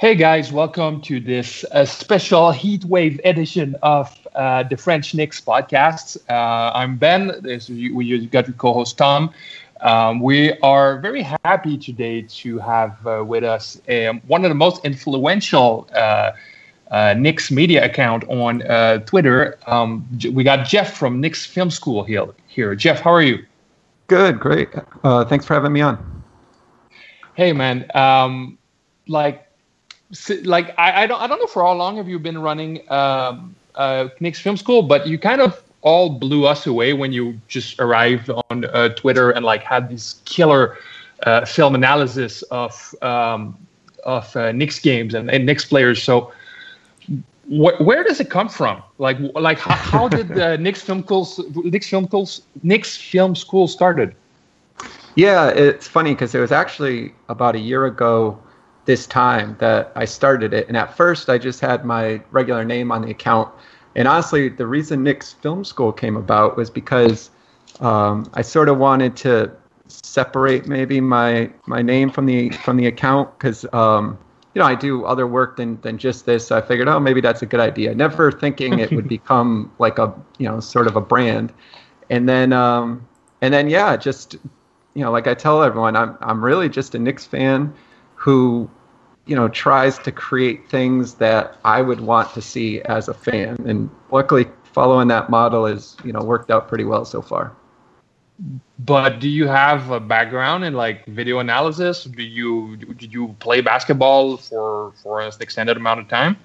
Hey guys, welcome to this uh, special heat wave edition of uh, the French Knicks podcast. Uh, I'm Ben. This, you, you got your co-host Tom. Um, we are very happy today to have uh, with us um, one of the most influential uh, uh, Knicks media account on Twitter. Um, we got Jeff from Knicks Film School here. Here, Jeff, how are you? Good, great. thanks for having me on. Hey, man. Um, like like I, I don't I don't know for how long have you been running um, uh, Knicks Film School, but you kind of all blew us away when you just arrived on uh, Twitter and like had this killer uh, film analysis of um, of uh, Knicks games and, and Knicks players. So wh- where does it come from? Like like how, how did the Knicks Film Schools Knicks Film Schools Knicks Film School started? Yeah, it's funny because it was actually about a year ago this time that I started it. And at first, I just had my regular name on the account. And honestly, the reason Knicks Film School came about was because um, I sort of wanted to separate maybe my my name from the from the account because um, you know I do other work than than just this. So I figured, oh, maybe that's a good idea. Never thinking it would become like a you know sort of a brand. And then um, and then yeah, just you know, like I tell everyone, I'm I'm really just a Knicks fan who you know tries to create things that I would want to see as a fan, and luckily following that model is you know worked out pretty well so far. But do you have a background in like video analysis? Do you did you play basketball for for an extended amount of time?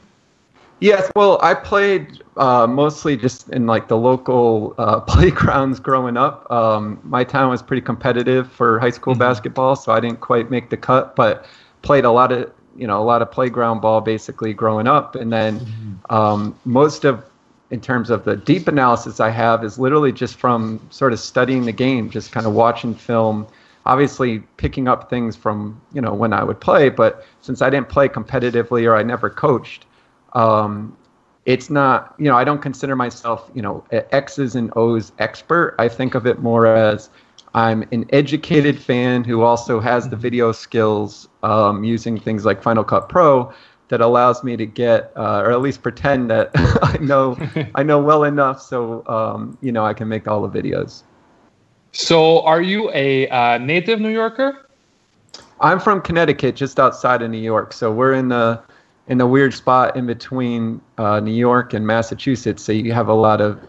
Yes, well, I played uh, mostly just in like the local uh, playgrounds growing up. Um, my town was pretty competitive for high school mm-hmm. basketball, so I didn't quite make the cut, but played a lot of you know a lot of playground ball basically growing up, and then um, most of in terms of the deep analysis I have is literally just from sort of studying the game, just kind of watching film. Obviously, picking up things from you know when I would play, but since I didn't play competitively or I never coached, um, it's not you know I don't consider myself you know X's and O's expert. I think of it more as I'm an educated fan who also has the video skills um, using things like Final Cut Pro that allows me to get, uh, or at least pretend that I know I know well enough, so um, you know I can make all the videos. So, are you a uh, native New Yorker? I'm from Connecticut, just outside of New York. So we're in the in the weird spot in between uh, New York and Massachusetts. So you have a lot of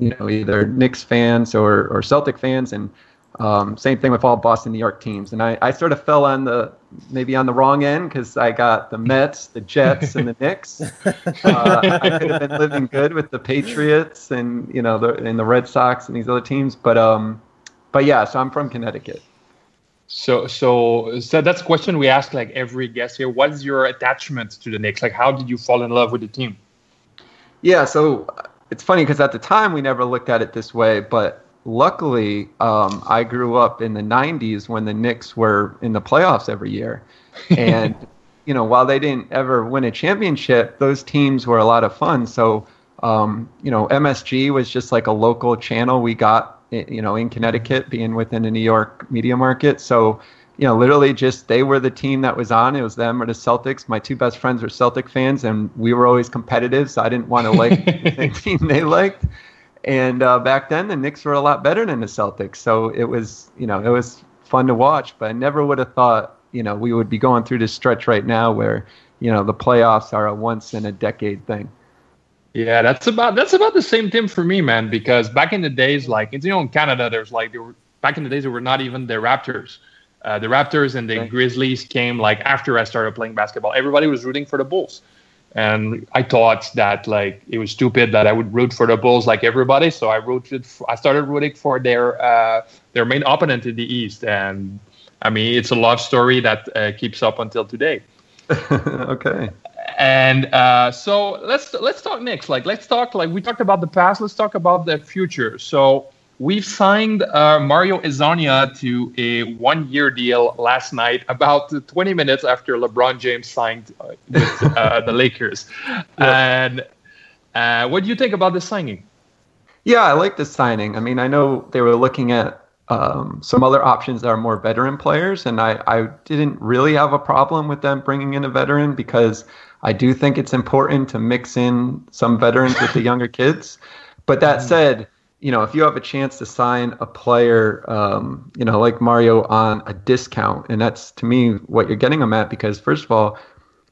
you know either Knicks fans or or Celtic fans, and um, same thing with all Boston, New York teams. And I, I sort of fell on the maybe on the wrong end because I got the Mets, the Jets, and the Knicks. Uh, I could have been living good with the Patriots and you know the and the Red Sox and these other teams, but um, but yeah. So I'm from Connecticut. So, so, so that's a question we ask like every guest here. What's your attachment to the Knicks? Like, how did you fall in love with the team? Yeah, so it's funny because at the time we never looked at it this way, but luckily um, I grew up in the 90s when the Knicks were in the playoffs every year. And, you know, while they didn't ever win a championship, those teams were a lot of fun. So, um, you know, MSG was just like a local channel we got, you know, in Connecticut, being within the New York media market. So, you know, literally just they were the team that was on. It was them or the Celtics. My two best friends were Celtic fans, and we were always competitive, so I didn't want to like the team they liked. And uh, back then, the Knicks were a lot better than the Celtics, so it was, you know, it was fun to watch. But I never would have thought, you know, we would be going through this stretch right now where, you know, the playoffs are a once in a decade thing. Yeah, that's about that's about the same thing for me, man. Because back in the days, like you know, in Canada, there's like there were back in the days there were not even the Raptors. Uh, the Raptors and the Grizzlies came like after I started playing basketball. Everybody was rooting for the Bulls, and I thought that like it was stupid that I would root for the Bulls like everybody. So I rooted. For, I started rooting for their uh, their main opponent in the East, and I mean it's a love story that uh, keeps up until today. okay. And uh, so let's let's talk next. Like let's talk like we talked about the past. Let's talk about the future. So we signed uh, Mario Hezonja to a one-year deal last night, about 20 minutes after LeBron James signed uh, with uh, the Lakers. And uh, what do you think about this signing? Yeah, I like the signing. I mean, I know they were looking at um, some other options that are more veteran players, and I, I didn't really have a problem with them bringing in a veteran because I do think it's important to mix in some veterans with the younger kids. But that mm-hmm. said, you know, if you have a chance to sign a player, um, you know, like Mario on a discount, and that's to me what you're getting them at because first of all,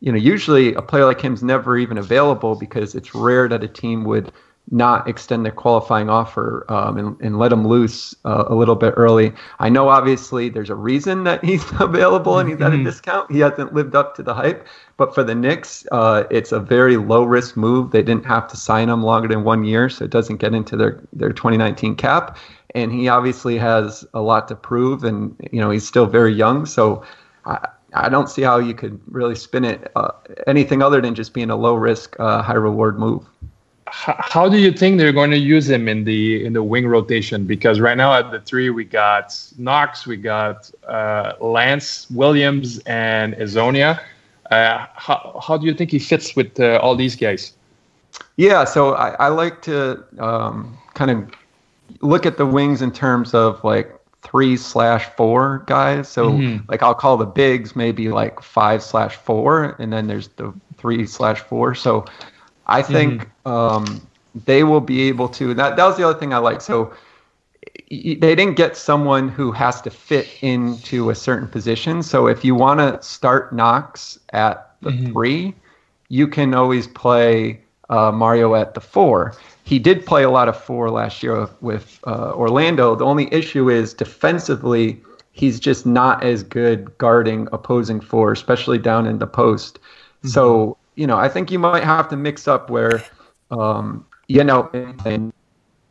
you know, usually a player like him's never even available because it's rare that a team would not extend their qualifying offer um, and, and, let him loose uh, a little bit early. I know obviously there's a reason that he's available and he's at a mm-hmm. discount. He hasn't lived up to the hype, but for the Knicks, uh, it's a very low risk move. They didn't have to sign him longer than one year, so it doesn't get into their their 2019 cap. And he obviously has a lot to prove, and you know he's still very young, so. I, I don't see how you could really spin it uh, anything other than just being a low risk, uh, high reward move how do you think they're going to use him in the in the wing rotation? Because right now at the three we got Knox, we got uh, Lance Williams, and Hezonja. Uh, how how do you think he fits with uh, all these guys? Yeah, so I, I like to um, kind of look at the wings in terms of like three slash four guys. So mm-hmm. like I'll call the bigs maybe like five slash four, and then there's the three slash four. So I think mm-hmm. um, they will be able to. That that was the other thing I like. So they didn't get someone who has to fit into a certain position. So if you want to start Knox at the mm-hmm. three, you can always play uh, Mario at the four. He did play a lot of four last year with, uh, Orlando. The only issue is defensively, he's just not as good guarding opposing four, especially down in the post. Mm-hmm. So you know, I think you might have to mix up where, um, you know, and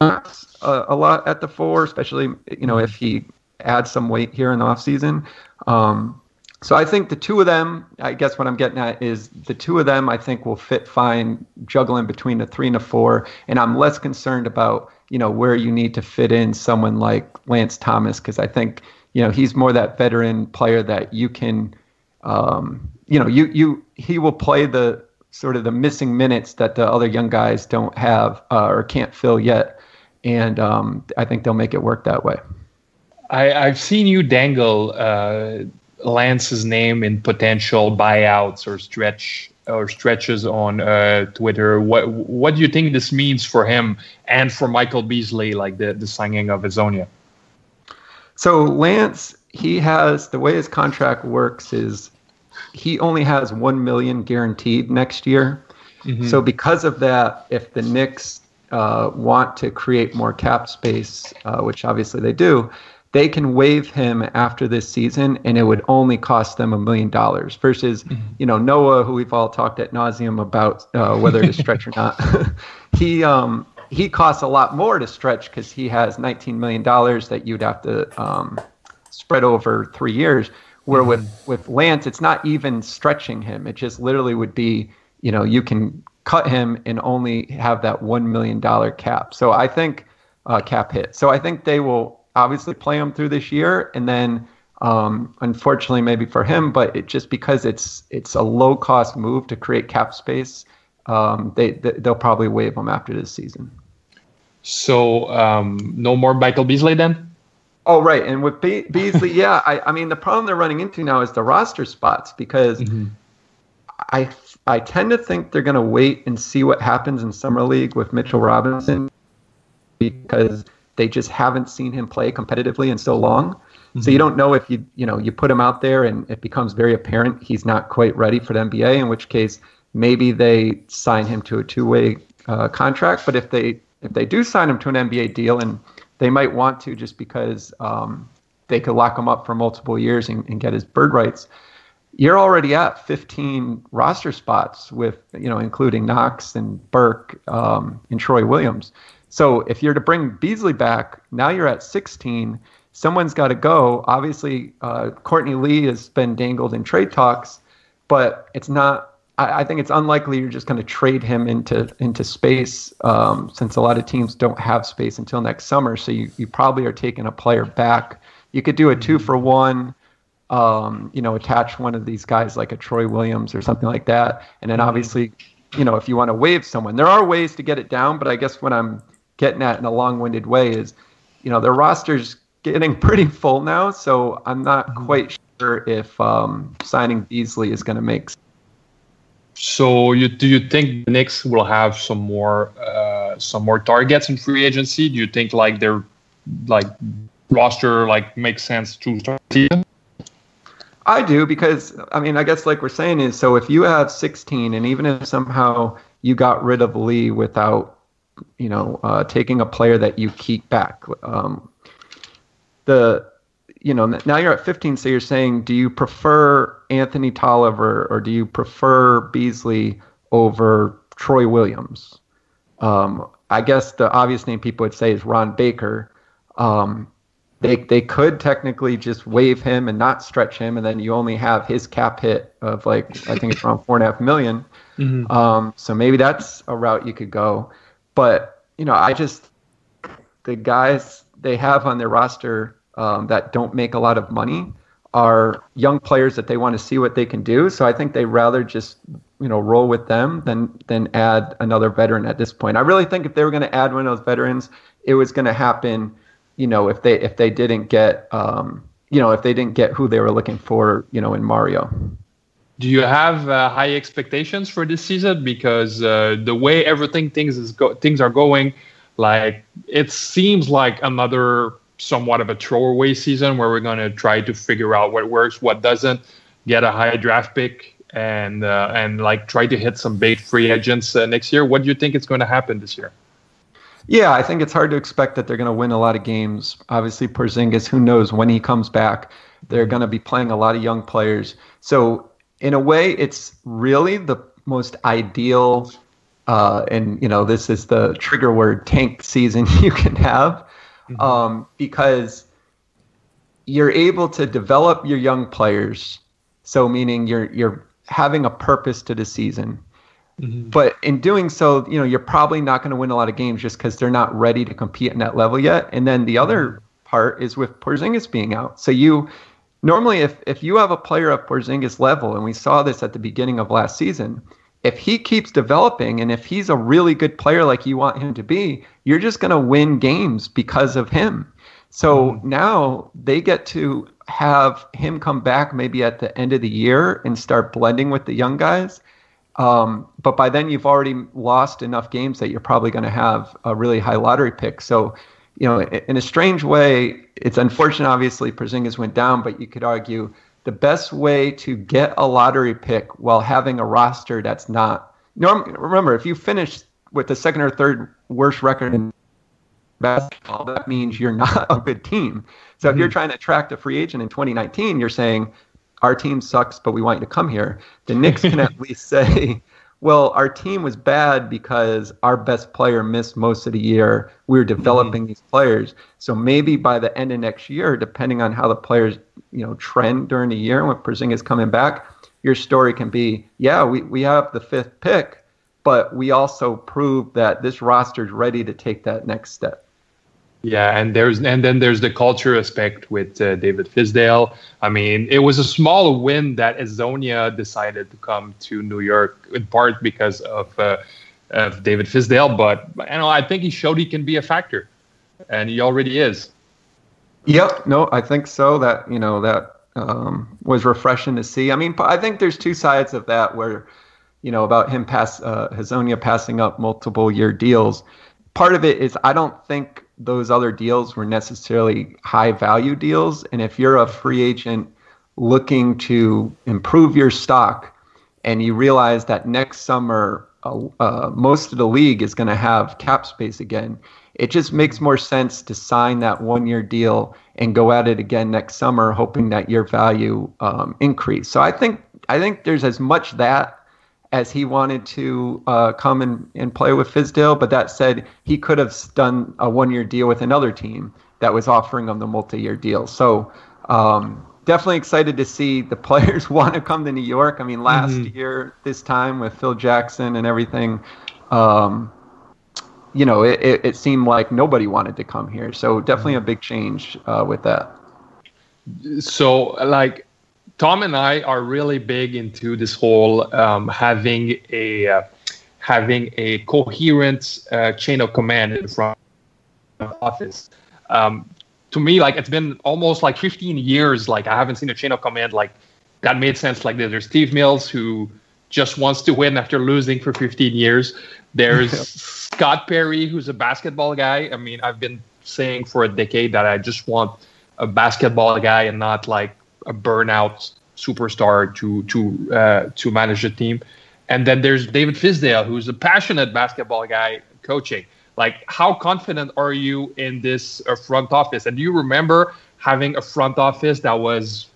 a, a, lot at the four, especially you know if he adds some weight here in the off season. Um, so I think the two of them, I guess what I'm getting at is the two of them I think will fit fine juggling between the three and the four, and I'm less concerned about you know where you need to fit in someone like Lance Thomas because I think you know he's more that veteran player that you can um, you know, you you he will play the sort of the missing minutes that the other young guys don't have uh, or can't fill yet, and um, I think they'll make it work that way. I, I've seen you dangle uh, Lance's name in potential buyouts or stretch or stretches on uh, Twitter. What what do you think this means for him and for Michael Beasley, like the the signing of Hezonja? So Lance, he has the way his contract works is he only has one million guaranteed next year. Mm-hmm. So because of that, if the Knicks uh, want to create more cap space, uh, which obviously they do, they can waive him after this season, and it would only cost them a million dollars. Versus, mm-hmm. you know, Noah, who we've all talked at nauseum about uh, whether to stretch or not, he um, he costs a lot more to stretch because he has 19 million dollars that you'd have to um, spread over three years. Where mm-hmm. with with Lance, it's not even stretching him. It just literally would be, you know, you can cut him and only have that one million dollar cap. So I think uh, cap hit. So I think they will obviously play him through this year, and then um, unfortunately, maybe for him, but it just because it's it's a low cost move to create cap space, um, they, they will probably waive him after this season. So um, no more Michael Beasley then. Oh, right. And with Be- Beasley, yeah, I, I mean, the problem they're running into now is the roster spots because mm-hmm. I I tend to think they're going to wait and see what happens in summer league with Mitchell Robinson because they just haven't seen him play competitively in so long. Mm-hmm. So you don't know if you you know you put him out there and it becomes very apparent he's not quite ready for the NBA. In which case, maybe they sign him to a two way uh, contract. But if they if they do sign him to an NBA deal and they might want to just because um, they could lock him up for multiple years and, and, get his bird rights. You're already at 15 roster spots with, you know, including Knox and Burke um, and Troy Williams. So if you're to bring Beasley back, now you're at 16. Someone's got to go. Obviously, uh, Courtney Lee has been dangled in trade talks, but it's not I, I think it's unlikely you're just going to trade him into into space um, since a lot of teams don't have space until next summer. So you, you probably are taking a player back. You could do a two for one. Um, you know, attach one of these guys like a Troy Williams or something like that, and then obviously, you know, if you want to waive someone, there are ways to get it down. But I guess what I'm getting at in a long-winded way is, you know, their rosters getting pretty full now, so I'm not mm-hmm. quite sure if um, signing Beasley is going to make. Sense. So, you do you think the Knicks will have some more uh, some more targets in free agency? Do you think like their like roster like makes sense to start season? I do because I mean I guess like we're saying is so if you have 16 and even if somehow you got rid of Lee without you know uh, taking a player that you keep back um, the you know now you're at 15 so you're saying do you prefer Anthony Tolliver or do you prefer Beasley over Troy Williams um, I guess the obvious name people would say is Ron Baker um, they they could technically just waive him and not stretch him, and then you only have his cap hit of like I think it's around four and a half million. Mm-hmm. Um, so maybe that's a route you could go. But you know, I just the guys they have on their roster um, that don't make a lot of money are young players that they want to see what they can do. So I think they rather just you know roll with them than than add another veteran at this point. I really think if they were going to add one of those veterans, it was going to happen you know, if they if they didn't get um, you know, if they didn't get who they were looking for, you know, in Mario. Do you have uh, high expectations for this season? Because uh, the way everything things is go- things are going, like it seems like another somewhat of a throwaway season where we're going to try to figure out what works, what doesn't, get a high draft pick, and uh, and like try to hit some big free agents uh, next year. What do you think is going to happen this year? Yeah, I think it's hard to expect that they're going to win a lot of games. Obviously, Porzingis, who knows when he comes back? They're going to be playing a lot of young players. So, in a way, it's really the most ideal, uh, and you know, this is the trigger word tank season you can have, mm-hmm. um, because you're able to develop your young players. So, meaning you're you're having a purpose to the season. Mm-hmm. But in doing so, you know, you're probably not going to win a lot of games just because they're not ready to compete in that level yet. And then the other mm-hmm. part is with Porzingis being out. So you normally, if if you have a player of Porzingis level, and we saw this at the beginning of last season, if he keeps developing and if he's a really good player like you want him to be, you're just going to win games because of him. So mm-hmm. now they get to have him come back maybe at the end of the year and start blending with the young guys um, but by then, you've already lost enough games that you're probably going to have a really high lottery pick. So, you know, in a strange way, it's unfortunate. Obviously, Porzingis went down, but you could argue the best way to get a lottery pick while having a roster that's not. Norm, remember, if you finish with the second or third worst record in basketball, that means you're not a good team. So mm-hmm. if you're mm-hmm. trying to attract a free agent in 2019, you're saying, our team sucks, but we want you to come here. The Knicks can at least say, well, our team was bad because our best player missed most of the year. We were developing mm-hmm. these players. So maybe by the end of next year, depending on how the players, you know, trend during the year and when Porzingis coming back, your story can be, yeah, we, we have the fifth pick, but we also proved that this roster is ready to take that next step. Yeah, and there's and then there's the culture aspect with uh, David Fizdale. I mean, it was a small win that Hezonja decided to come to New York in part because of uh, of David Fizdale, but you know, I think he showed he can be a factor, and he already is. Yep. No, I think so. That you know that um, was refreshing to see. I mean, I think there's two sides of that where, you know, about him pass uh, Hezonja passing up multiple year deals. Part of it is I don't think those other deals were necessarily high value deals. And if you're a free agent looking to improve your stock and you realize that next summer uh, uh, most of the league is going to have cap space again, it just makes more sense to sign that one year deal and go at it again next summer, hoping that your value um, increase. So I think I think there's as much that as he wanted to uh, come and, and play with Fizdale. But that said, he could have done a one year deal with another team that was offering him the multi year deal. So um, definitely excited to see the players want to come to New York. I mean, last mm-hmm. year, this time with Phil Jackson and everything, um, you know, it, it, it, seemed like nobody wanted to come here. So definitely a big change uh, with that. So, like, Tom and I are really big into this whole um, having a uh, having a coherent uh, chain of command in the front office. Um, to me, like it's been almost like 15 years. Like I haven't seen a chain of command like that made sense. Like there's Steve Mills who just wants to win after losing for 15 years. There's Scott Perry who's a basketball guy. I mean, I've been saying for a decade that I just want a basketball guy and not like a burnout superstar to to uh, to manage the team. And then there's David Fizdale, who's a passionate basketball guy coaching. Like, how confident are you in this uh, front office? And do you remember having a front office that was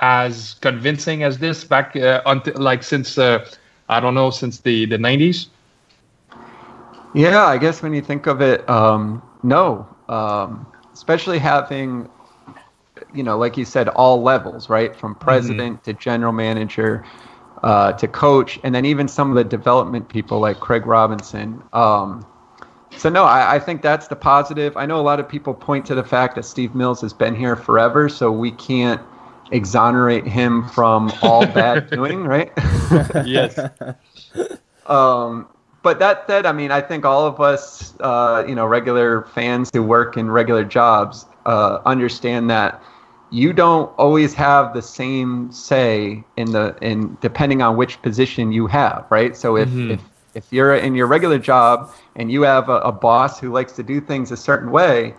as convincing as this back uh, until like since uh, I don't know since the the 90s? Yeah, I guess when you think of it, um, no. Um, especially having, you know, like you said, all levels, right, from mm-hmm. president mm-hmm. to general manager uh, to coach, and then even some of the development people like Craig Robinson. Um, so no, I, I, think that's the positive. I know a lot of people point to the fact that Steve Mills has been here forever, so we can't exonerate him from all bad doing, right? yes. um, but that said, I mean, I think all of us, uh, you know, regular fans who work in regular jobs, uh, understand that you don't always have the same say in the in depending on which position you have, right? So if mm-hmm. if if you're in your regular job and you have a, a boss who likes to do things a certain way,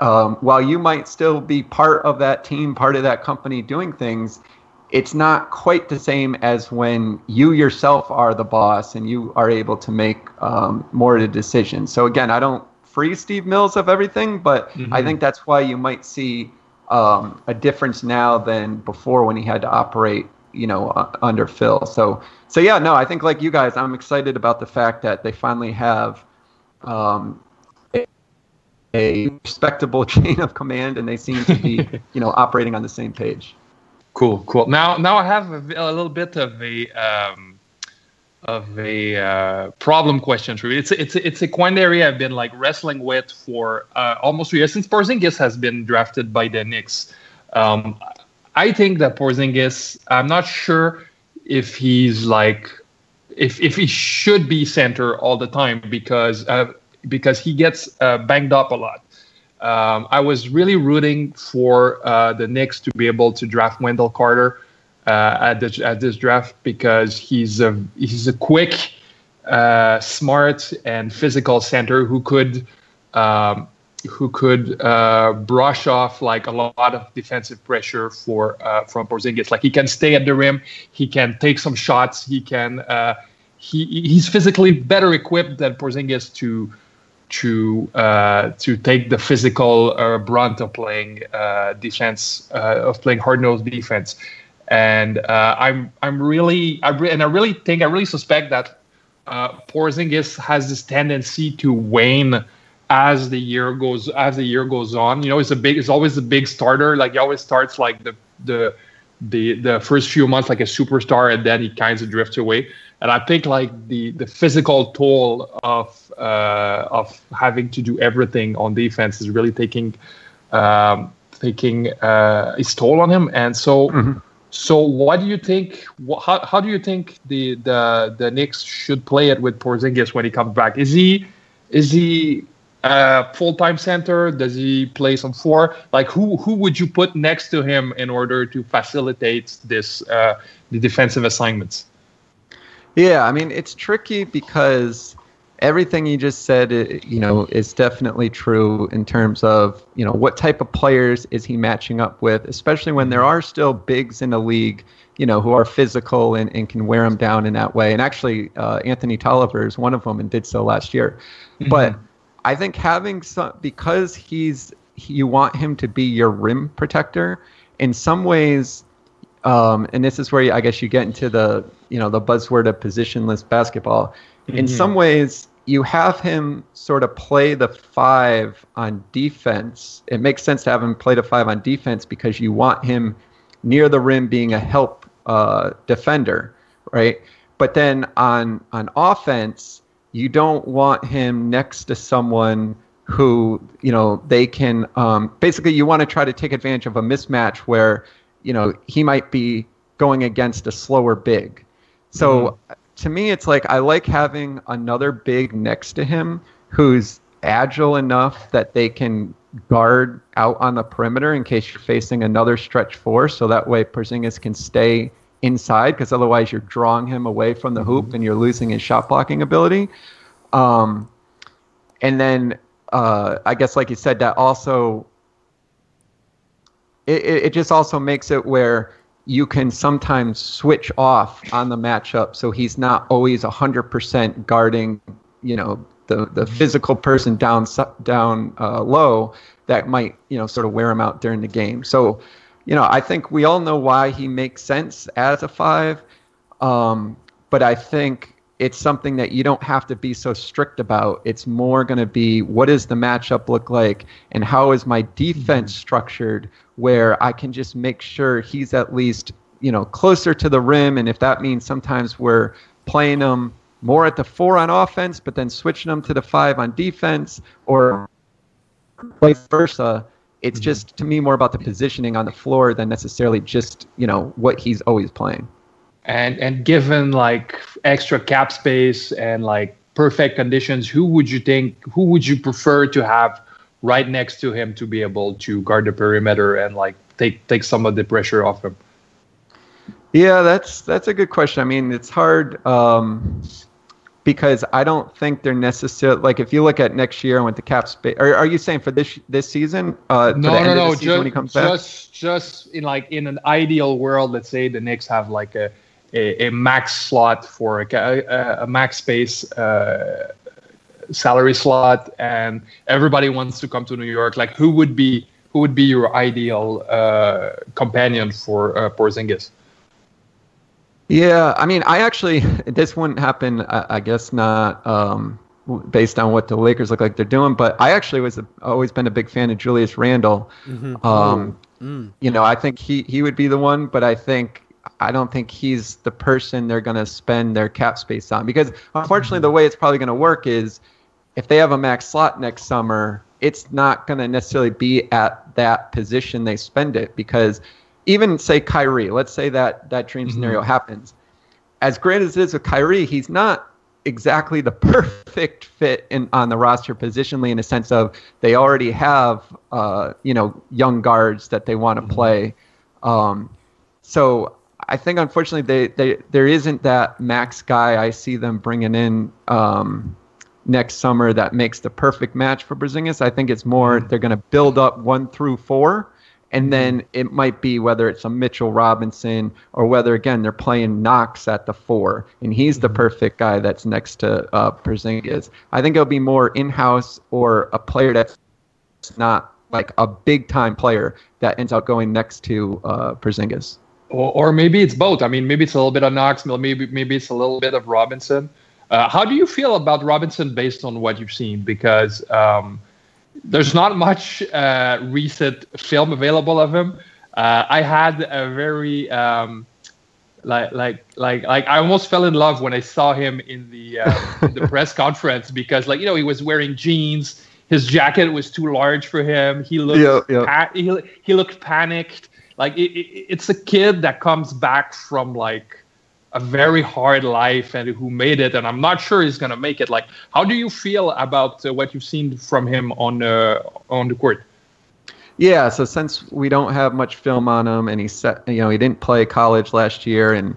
um, while you might still be part of that team, part of that company doing things, it's not quite the same as when you yourself are the boss and you are able to make um, more of the decisions. So again, I don't free Steve Mills of everything, but mm-hmm. I think that's why you might see um, a difference now than before when he had to operate, you know, uh, under Phil. So, so yeah, no, I think like you guys, I'm excited about the fact that they finally have um, a respectable chain of command, and they seem to be, you know, operating on the same page. Cool, cool. Now, now I have a, a little bit of a um, of a uh, problem question for you. It's it's it's a quandary I've been like wrestling with for uh, almost two years since Porzingis has been drafted by the Knicks. Um, I think that Porzingis. I'm not sure if he's like if if he should be center all the time because uh, because he gets uh, banged up a lot. Um, I was really rooting for uh, the Knicks to be able to draft Wendell Carter uh, at this at this draft because he's a he's a quick, uh, smart, and physical center who could um, who could uh, brush off like a lot of defensive pressure for uh, from Porzingis. Like he can stay at the rim, he can take some shots, he can. he he's physically better equipped than Porzingis to to uh, to take the physical uh, brunt of playing uh, defense uh, of playing hard nosed defense, and uh, I'm I'm really I re- and I really think I really suspect that uh, Porzingis has this tendency to wane as the year goes as the year goes on. You know, it's a big it's always a big starter. Like he always starts like the the the the first few months like a superstar, and then he kind of drifts away and I think like the the physical toll of uh, of having to do everything on defense is really taking um, taking uh, its toll on him. And so, mm-hmm. So what do you think? how how do you think the the the Knicks should play it with Porzingis when he comes back? Is he is he a full time center? Does he play some four? Like who who would you put next to him in order to facilitate this uh, the defensive assignments? Yeah, I mean it's tricky because everything you just said, you know, is definitely true in terms of you know what type of players is he matching up with, especially when there are still bigs in the league, you know, who are physical and, and can wear him down in that way. And actually, uh, Anthony Tolliver is one of them and did so last year. Mm-hmm. But I think having some because he's you want him to be your rim protector. In some ways, um, and this is where I guess you get into the you know the buzzword of positionless basketball. Mm-hmm. In some ways, you have him sort of play the five on defense. It makes sense to have him play the five on defense because you want him near the rim being a help uh, defender, right? But then on on offense, you don't want him next to someone who you know they can um, basically you want to try to take advantage of a mismatch where you know, he might be going against a slower big. So mm-hmm. To me, it's like I like having another big next to him who's agile enough that they can guard out on the perimeter in case you're facing another stretch four, so that way Porzingis can stay inside because otherwise you're drawing him away from the hoop and you're losing his shot blocking ability. Um, and then uh, I guess, like you said, that also it, it just also makes it where you can sometimes switch off on the matchup so he's not always 100% guarding you know the, the physical person down down uh, low that might you know sort of wear him out during the game so you know i think we all know why he makes sense as a five um, but i think it's something that you don't have to be so strict about. It's more going to be what does the matchup look like and how is my defense mm-hmm. structured where I can just make sure he's at least, you know, closer to the rim and if that means sometimes we're playing him more at the 4 on offense but then switching him to the 5 on defense or vice versa. It's mm-hmm. just to me more about the positioning on the floor than necessarily just, you know, what he's always playing and and given like extra cap space and like perfect conditions who would you think who would you prefer to have right next to him to be able to guard the perimeter and like take take some of the pressure off him. Yeah that's that's a good question. I mean it's hard um, because i don't think they're necessarily like if you look at next year with the cap space are, are you saying for this this season uh no no no just, just just in like in an ideal world let's say the Knicks have like a a, a max slot for a, a, a max space uh, salary slot, and everybody wants to come to New York. Like, who would be who would be your ideal uh, companion for uh, Porzingis? Yeah, I mean, I actually this wouldn't happen. I, I guess not um, based on what the Lakers look like they're doing, but I actually was a, always been a big fan of Julius Randle. Mm-hmm. Um, mm. You know, I think he he would be the one, but I think I don't think he's the person they're going to spend their cap space on because unfortunately the way it's probably going to work is if they have a max slot next summer, it's not going to necessarily be at that position they spend it because even say Kyrie, let's say that that dream mm-hmm. scenario happens. As great as it is with Kyrie, he's not exactly the perfect fit in on the roster positionally in a sense of they already have uh, you know young guards that they want to mm-hmm. play. Um, so I think unfortunately they, they there isn't that max guy I see them bringing in um, next summer that makes the perfect match for Porzingis. I think it's more mm-hmm. they're going to build up one through four, and mm-hmm. then it might be whether it's a Mitchell Robinson or whether again they're playing Knox at the four, and he's the mm-hmm. perfect guy that's next to uh. I think it'll be more in-house or a player that's not like a big time player that ends up going next to uh, Porzingis or, or maybe it's both. I mean, maybe it's a little bit of Knox, maybe maybe it's a little bit of Robinson. Uh, how do you feel about Robinson based on what you've seen? Because um, there's not much uh, recent film available of him. Uh, I had a very um, like like like like I almost fell in love when I saw him in the uh, in the press conference because like you know he was wearing jeans. His jacket was too large for him. He looked yeah, yeah. Pa- he, he looked panicked like it, it, it's a kid that comes back from like a very hard life and who made it and i'm not sure he's going to make it. Like how do you feel about uh, what you've seen from him on uh, on the court? Yeah so since we don't have much film on him and he set you know he didn't play college last year and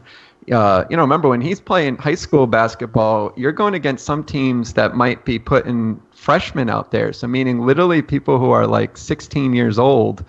uh, you know remember when he's playing high school basketball you're going against some teams that might be putting freshmen out there. So meaning literally people who are like 16 years old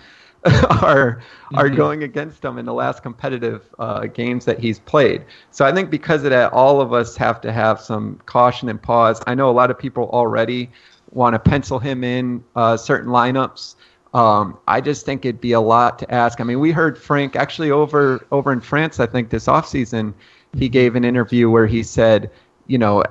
are are mm-hmm. going against him in the last competitive uh, games that he's played. So I think because of that, all of us have to have some caution and pause. I know a lot of people already want to pencil him in uh, certain lineups. Um, I just think it'd be a lot to ask. I mean, we heard Frank actually over over in France. I think this offseason, he gave an interview where he said, you know,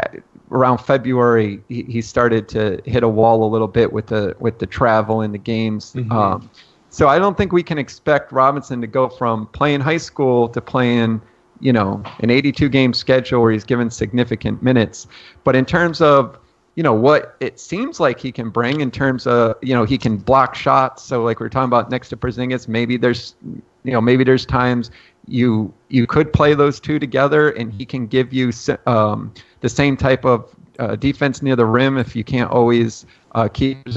around February he, he started to hit a wall a little bit with the with the travel and the games. Mm-hmm. Um, so I don't think we can expect Robinson to go from playing high school to playing, you know, an 82 game schedule where he's given significant minutes. But in terms of, you know, what it seems like he can bring in terms of, you know, he can block shots. So like we are talking about next to Porzingis, maybe there's, you know, maybe there's times you you could play those two together and he can give you um, the same type of uh, defense near the rim if you can't always uh, keep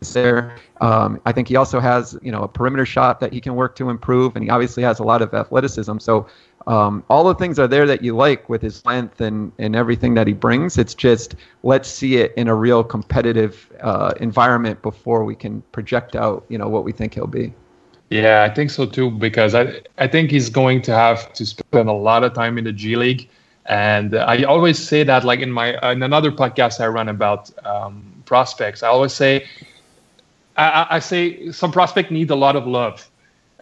there. Um, I think he also has, you know, a perimeter shot that he can work to improve, and he obviously has a lot of athleticism. So um, all the things are there that you like with his length and, and everything that he brings. It's just let's see it in a real competitive uh, environment before we can project out, you know, what we think he'll be. Yeah, I think so too because I I think he's going to have to spend a lot of time in the G League, and I always say that like in my in another podcast I run about um, prospects, I always say I, I say some prospect need a lot of love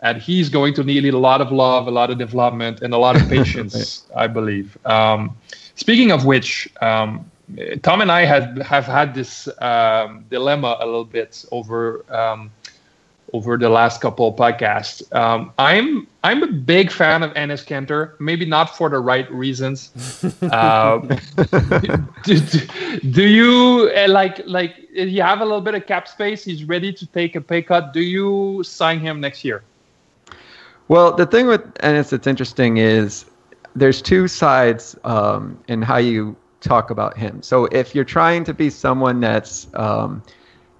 and he's going to need a lot of love, a lot of development, and a lot of patience, I believe. Um, speaking of which, um, Tom and I had have had this um, dilemma a little bit over um, over the last couple of podcasts. Um, I'm I'm a big fan of Enes Kanter, maybe not for the right reasons. Uh, do, do, do, you uh, like like you have a little bit of cap space? He's ready to take a pay cut. Do you sign him next year? Well, the thing with Enes that's interesting is there's two sides um, in how you talk about him. So if you're trying to be someone that's um,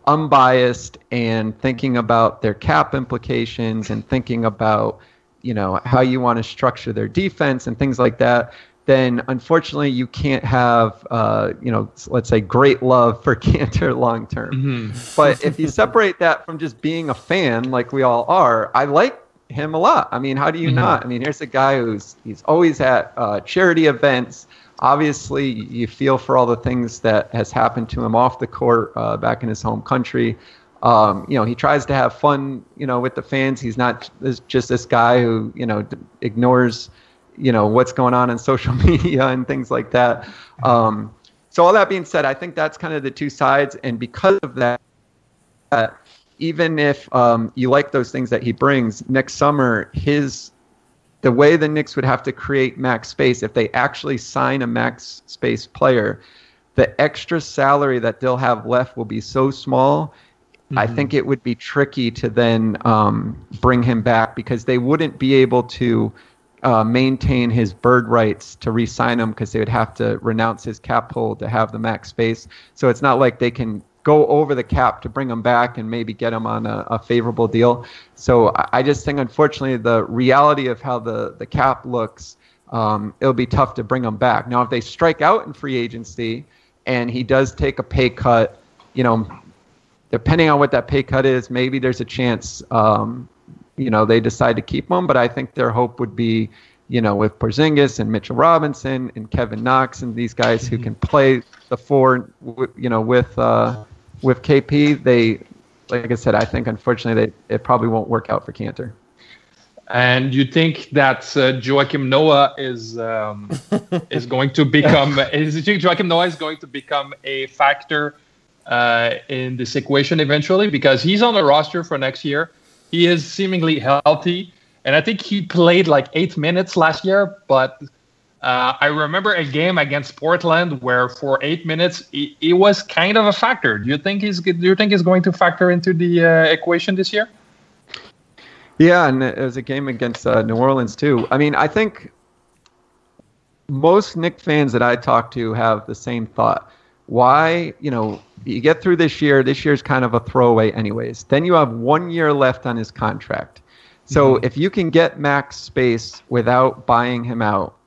unbiased and thinking about their cap implications and thinking about you know how you want to structure their defense and things like that then unfortunately you can't have uh, you know let's say great love for Kanter long term. Mm-hmm. but if you separate that from just being a fan like we all are, I like him a lot. I mean, how do you mm-hmm. not? I mean, here's a guy who's he's always at uh, charity events. Obviously, you feel for all the things that has happened to him off the court uh, back in his home country. Um, you know, he tries to have fun, you know, with the fans. He's not just this guy who, you know, ignores, you know, what's going on in social media and things like that. Um, so all that being said, I think that's kind of the two sides, and because of that, even if um, you like those things that he brings, next summer his the way the Knicks would have to create max space if they actually sign a max space player, the extra salary that they'll have left will be so small. Mm-hmm. I think it would be tricky to then um, bring him back because they wouldn't be able to uh, maintain his bird rights to re-sign him because they would have to renounce his cap hold to have the max space. So it's not like they can go over the cap to bring him back and maybe get him on a, a favorable deal. So I, I, just think, unfortunately, the reality of how the, the cap looks, um, it'll be tough to bring him back. Now, if they strike out in free agency and he does take a pay cut, you know, depending on what that pay cut is, maybe there's a chance, um, you know, they decide to keep him. But I think their hope would be, you know, with Porzingis and Mitchell Robinson and Kevin Knox and these guys who mm-hmm. can play the four, you know, with uh, with KP, they, like I said, I think unfortunately they, it probably won't work out for Kanter. And you think that uh, Joakim Noah is um, is going to become? is you think Joakim Noah is going to become a factor uh, in this equation eventually? Because he's on the roster for next year. He is seemingly healthy, and I think he played like eight minutes last year, but uh, I remember a game against Portland where for eight minutes he, he, was kind of a factor. Do you think he's do you think he's going to factor into the uh, equation this year? Yeah, and it was a game against uh, New Orleans too. I mean, I think most Nick fans that I talk to have the same thought. Why, you know, you get through this year. This year's kind of a throwaway, anyways. Then you have one year left on his contract. So mm-hmm. if you can get max space without buying him out,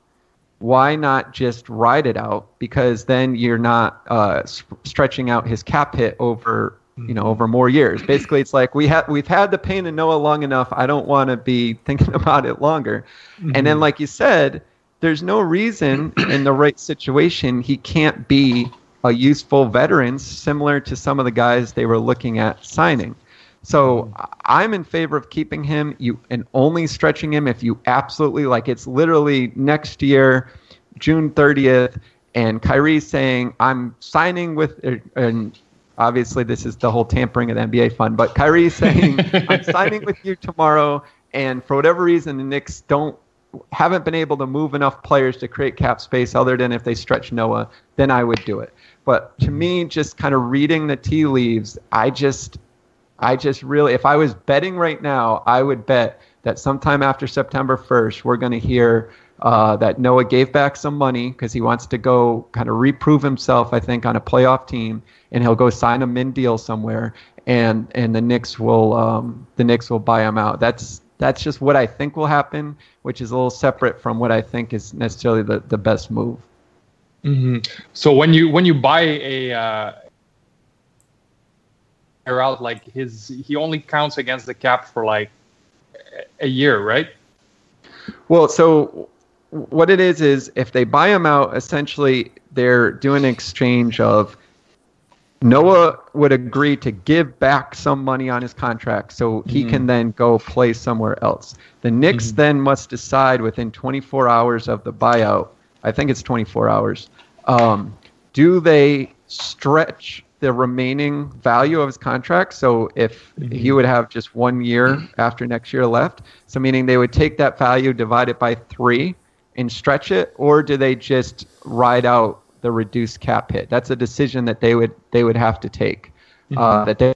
why not just ride it out? Because then you're not uh, stretching out his cap hit over you know over more years. Basically, it's like we have we've had the pain in Noah long enough. I don't want to be thinking about it longer. Mm-hmm. And then, mm-hmm. like you said, there's no reason in the right situation he can't be a useful veteran, similar to some of the guys they were looking at signing. So I'm in favor of keeping him you and only stretching him if you absolutely like it's literally next year, June 30th, and Kyrie saying I'm signing with er, and obviously this is the whole tampering of the NBA fund, but Kyrie saying I'm signing with you tomorrow, and for whatever reason the Knicks don't haven't been able to move enough players to create cap space other than if they stretch Noah, then I would do it. But to me, just kind of reading the tea leaves, I just I just really, if I was betting right now, I would bet that sometime after September 1st, we're going to hear uh, that Noah gave back some money because he wants to go kind of reprove himself, I think, on a playoff team, and he'll go sign a min deal somewhere. and and the Knicks will um, the Knicks will buy him out. That's that's just what I think will happen, which is a little separate from what I think is necessarily the, the best move. Mm-hmm. So when you when you buy a uh, out like his he only counts against the cap for like a year, right? Well, so what it is is if they buy him out, essentially they're doing an exchange of Noah would agree to give back some money on his contract so he mm-hmm. can then go play somewhere else. The Knicks mm-hmm. then must decide within 24 hours of the buyout. I think it's 24 hours. Um, do they stretch the remaining value of his contract? So if mm-hmm. he would have just one year after next year left, so meaning they would take that value, divide it by three, and stretch it, or do they just ride out the reduced cap hit. That's a decision that they would they would have to take, uh, mm-hmm. uh, that they,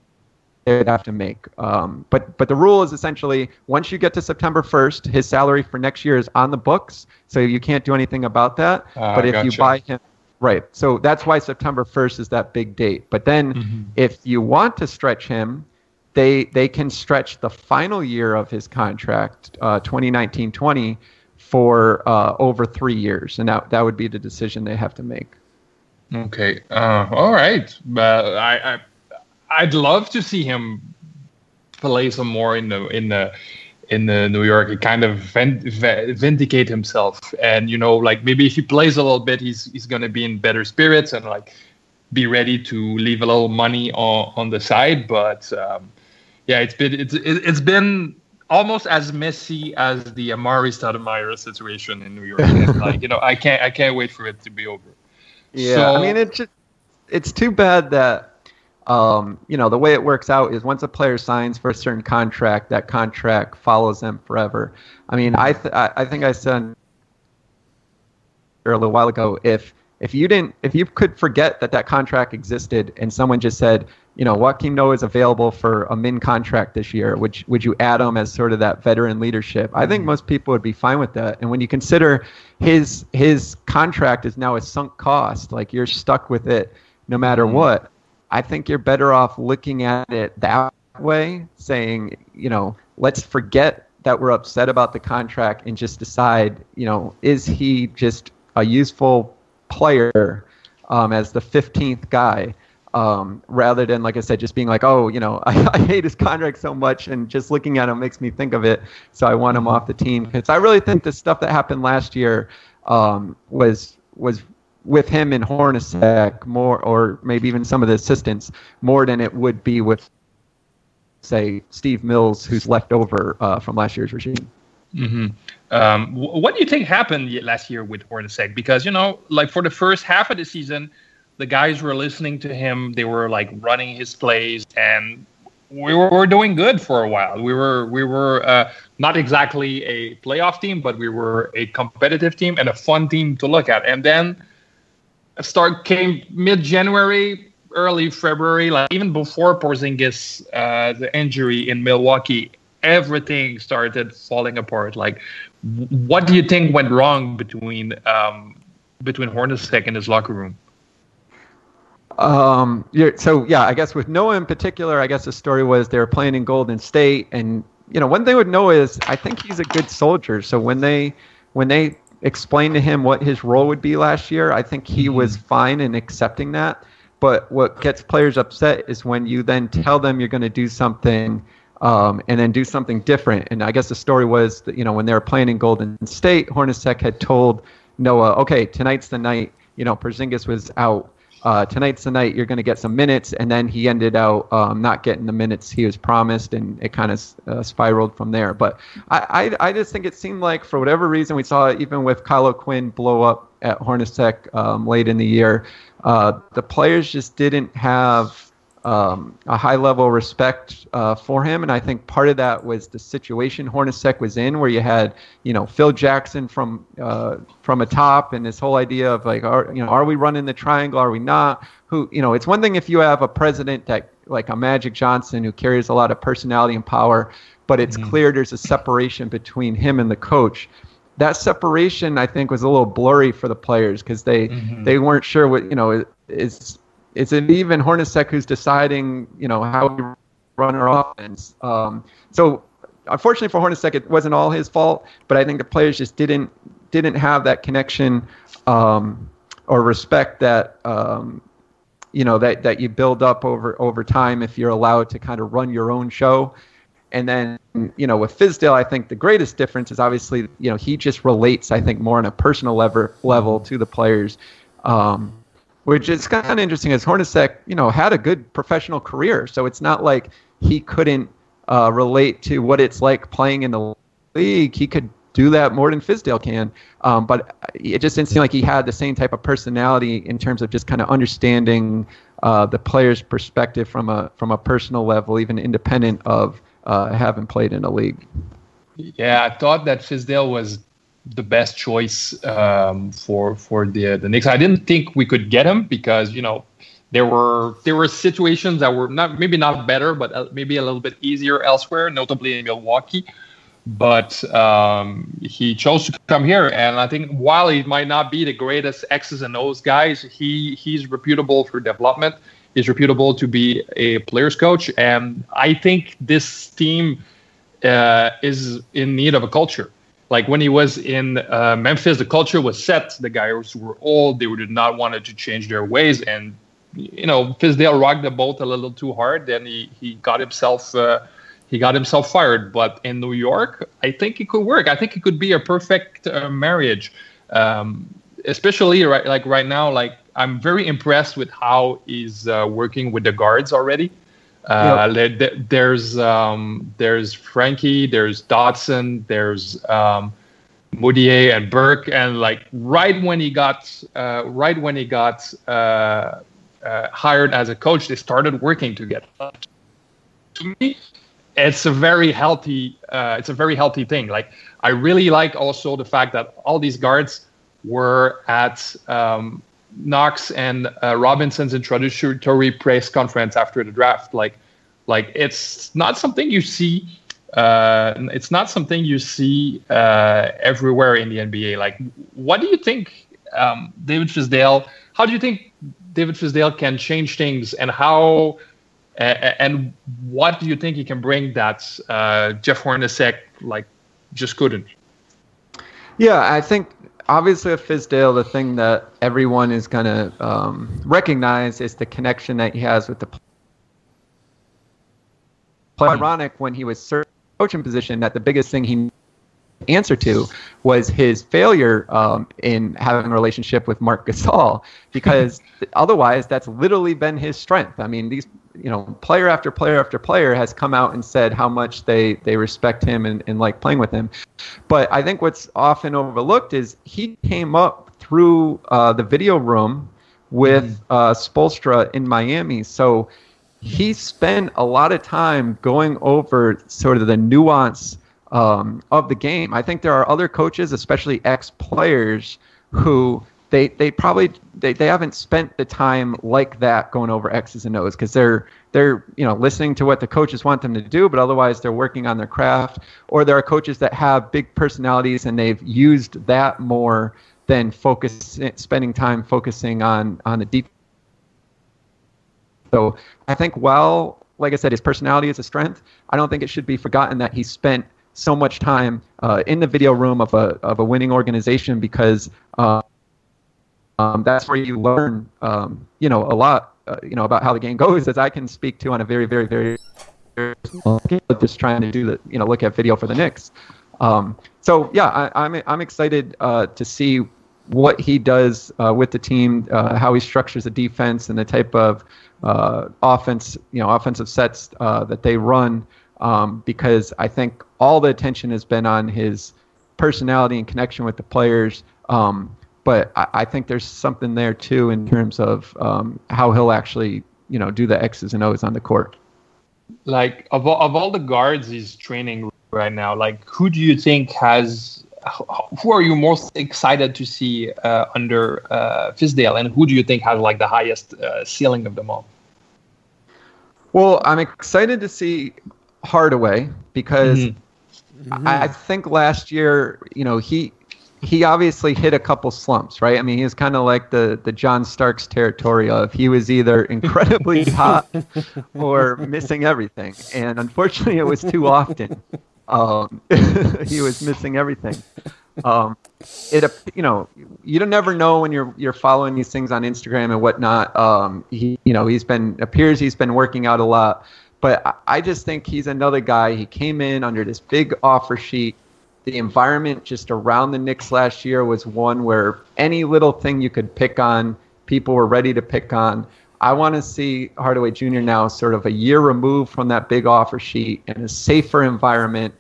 they would have to make. Um, but but the rule is essentially once you get to September 1st, his salary for next year is on the books, so you can't do anything about that. Uh, but if gotcha. you buy him. Right. So that's why September 1st is that big date. But then mm-hmm. if you want to stretch him, they they can stretch the final year of his contract, uh, 2019-20, for uh, over three years, and that that would be the decision they have to make. Okay. Uh, all right. I, I I'd love to see him play some more in the in the in the New York and kind of vindicate himself. And you know, like maybe if he plays a little bit, he's he's gonna be in better spirits and like be ready to leave a little money on on the side. But um, yeah, it's been it's it's been almost as messy as the Amar'e Stoudemire situation in New York. and like you know, I can't I can't wait for it to be over. Yeah, so, I mean it's just it's too bad that um, you know the way it works out is once a player signs for a certain contract, that contract follows them forever. I mean, I th- I think I said a little while ago if if you didn't if you could forget that that contract existed and someone just said you know, Joakim Noah is available for a min contract this year. Would would you add him as sort of that veteran leadership? I think mm-hmm. most people would be fine with that. And when you consider his his contract is now a sunk cost, like you're stuck with it no matter mm-hmm. what. I think you're better off looking at it that way, saying, you know, let's forget that we're upset about the contract and just decide, you know, is he just a useful player um, as the 15th guy? um, rather than like I said, just being like, oh, you know, I, I, hate his contract so much, and just looking at him makes me think of it, so I want him off the team because I really think the stuff that happened last year um, was was with him and Hornacek more, or maybe even some of the assistants more than it would be with, say, Steve Mills, who's left over uh, from last year's regime. Mm-hmm. Um, what do you think happened last year with Hornacek? Because you know, like for the first half of the season the guys were listening to him. They were like running his plays, and we were, doing good for a while. We were we were uh, not exactly a playoff team, but we were a competitive team and a fun team to look at. And then start came mid January, early February, like even before Porzingis uh, the injury in Milwaukee. Everything started falling apart. Like, what do you think went wrong between um, between Hornacek and his locker room? Um, so yeah, I guess with Noah in particular, I guess the story was they were playing in Golden State, and you know one thing with Noah is I think he's a good soldier. So when they when they explained to him what his role would be last year, I think he mm-hmm. was fine in accepting that. But what gets players upset is when you then tell them you're going to do something um, and then do something different. And I guess the story was that you know when they were playing in Golden State, Hornacek had told Noah, "Okay, tonight's the night." You know, Porzingis was out uh, tonight's the night you're going to get some minutes. And then he ended out um, not getting the minutes he was promised, and it kind of uh, spiraled from there. But I, I, I, just think it seemed like, for whatever reason, we saw even with Kyle Quinn blow up at Hornacek um, late in the year, uh, the players just didn't have um, a high level of respect uh, for him, and I think part of that was the situation Hornacek was in, where you had you know Phil Jackson from uh, from a top, and this whole idea of like, are you know, are we running the triangle? Are we not? Who you know, it's one thing if you have a president that like a Magic Johnson who carries a lot of personality and power, but it's mm-hmm. clear there's a separation between him and the coach that separation I think was a little blurry for the players because they mm-hmm. they weren't sure what you know is is an even Hornacek who's deciding, you know, how we run our offense? Um, so unfortunately for Hornacek, it wasn't all his fault, but I think the players just didn't didn't have that connection um, or respect that um, you know that that you build up over over time if you're allowed to kind of run your own show. And then, you know, with Fizdale, I think the greatest difference is obviously, you know, he just relates, I think, more on a personal level level to the players. Um, which is kind of interesting as Hornacek, you know, had a good professional career. So it's not like he couldn't uh, relate to what it's like playing in the league. He could do that more than Fizdale can. Um, but it just didn't seem like he had the same type of personality in terms of just kind of understanding uh, the player's perspective from a from a personal level, even independent of uh, having played in a league. Yeah, I thought that Fizdale was the best choice um, for for the the Knicks. I didn't think we could get him because you know there were there were situations that were not maybe not better, but uh, maybe a little bit easier elsewhere, notably in Milwaukee. But um, he chose to come here, and I think while he might not be the greatest X's and O's guys, he he's reputable for development. He's reputable to be a players coach, and I think this team uh, is in need of a culture like when he was in uh, Memphis, the culture was set. The guys were old; they did not wanted to change their ways, and you know, Fizdale rocked the boat a little too hard. Then he he got himself uh, he got himself fired. But in New York, I think it could work. I think it could be a perfect uh, marriage, um, especially right like right now. Like I'm very impressed with how he's uh, working with the guards already. Uh, yep. there's um, there's Frankie, there's Dotson, there's um, Mudiay and Burke, and like right when he got uh, right when he got uh, uh, hired as a coach, they started working together. To me, it's a very healthy uh, it's a very healthy thing. Like I really like also the fact that all these guards were at um, Knox and uh, Robinson's introductory press conference after the draft. Like, like it's not something you see. Uh, it's not something you see uh, everywhere in the NBA. Like, what do you think, um, David Fizdale? How do you think David Fizdale can change things, and how? and what do you think he can bring that uh, Jeff Hornacek like just couldn't? Yeah, I think obviously with Fizdale, the thing that everyone is going to um, recognize is the connection that he has with the player. Ironic when he was coaching position that the biggest thing he answer to was his failure um, in having a relationship with Marc Gasol, because otherwise that's literally been his strength. I mean, these you know player after player after player has come out and said how much they they respect him and, and like playing with him. But I think what's often overlooked is he came up through uh, the video room with mm-hmm. uh, Spoelstra in Miami, so he spent a lot of time going over sort of the nuance um, of the game. I think there are other coaches, especially ex players, who they they probably they, they haven't spent the time like that going over X's and O's because they're they're you know listening to what the coaches want them to do, but otherwise they're working on their craft. Or there are coaches that have big personalities and they've used that more than focus spending time focusing on on the deep. So I think while like I said, his personality is a strength. I don't think it should be forgotten that he spent so much time uh, in the video room of a of a winning organization because uh, um, that's where you learn um, you know a lot uh, you know about how the game goes as I can speak to on a very very very just trying to do the you know look at video for the Knicks. Um, so yeah, I, am I'm, I'm excited uh, to see what he does uh, with the team, uh, how he structures the defense, and the type of offense you know offensive sets that they run um, because I think all the attention has been on his personality and connection with the players. Um, but I, I, think there's something there too in terms of um, how he'll actually, you know, do the X's and O's on the court. Like of all, of all the guards he's training right now, like who do you think has who are you most excited to see uh, under uh, Fizdale, and who do you think has like the highest uh, ceiling of them all? Well, I'm excited to see Hardaway because mm-hmm. I, I think last year, you know, he he obviously hit a couple slumps, right? I mean, he was kind of like the the John Starks territory of he was either incredibly hot or missing everything, and unfortunately, it was too often. Um, he was missing everything. Um, it you know you don't never know when you're you're following these things on Instagram and whatnot. Um, he you know he's been appears he's been working out a lot, but I just think he's another guy. He came in under this big offer sheet the environment just around the Knicks last year was one where any little thing you could pick on, people were ready to pick on. I want to see Hardaway Jr. now sort of a year removed from that big offer sheet in a safer environment,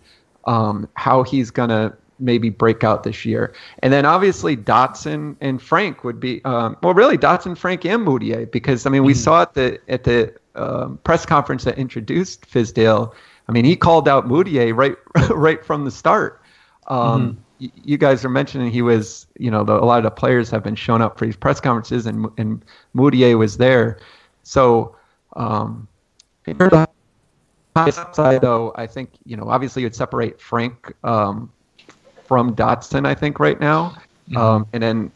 um, how he's going to maybe break out this year. And then obviously Dotson and Frank would be, um, well, really Dotson, Frank, and Mudiay, because I mean, we mm-hmm. saw at the, at the um, press conference that introduced Fizdale. I mean, he called out Mudiay right, right from the start. Um, mm-hmm. you guys are mentioning he was, you know, the, a lot of the players have been shown up for these press conferences, and and Mudiay was there. So, um, in terms of upside, though, I think you know, obviously, you'd separate Frank um, from Dotson. I think right now, mm-hmm. um, and then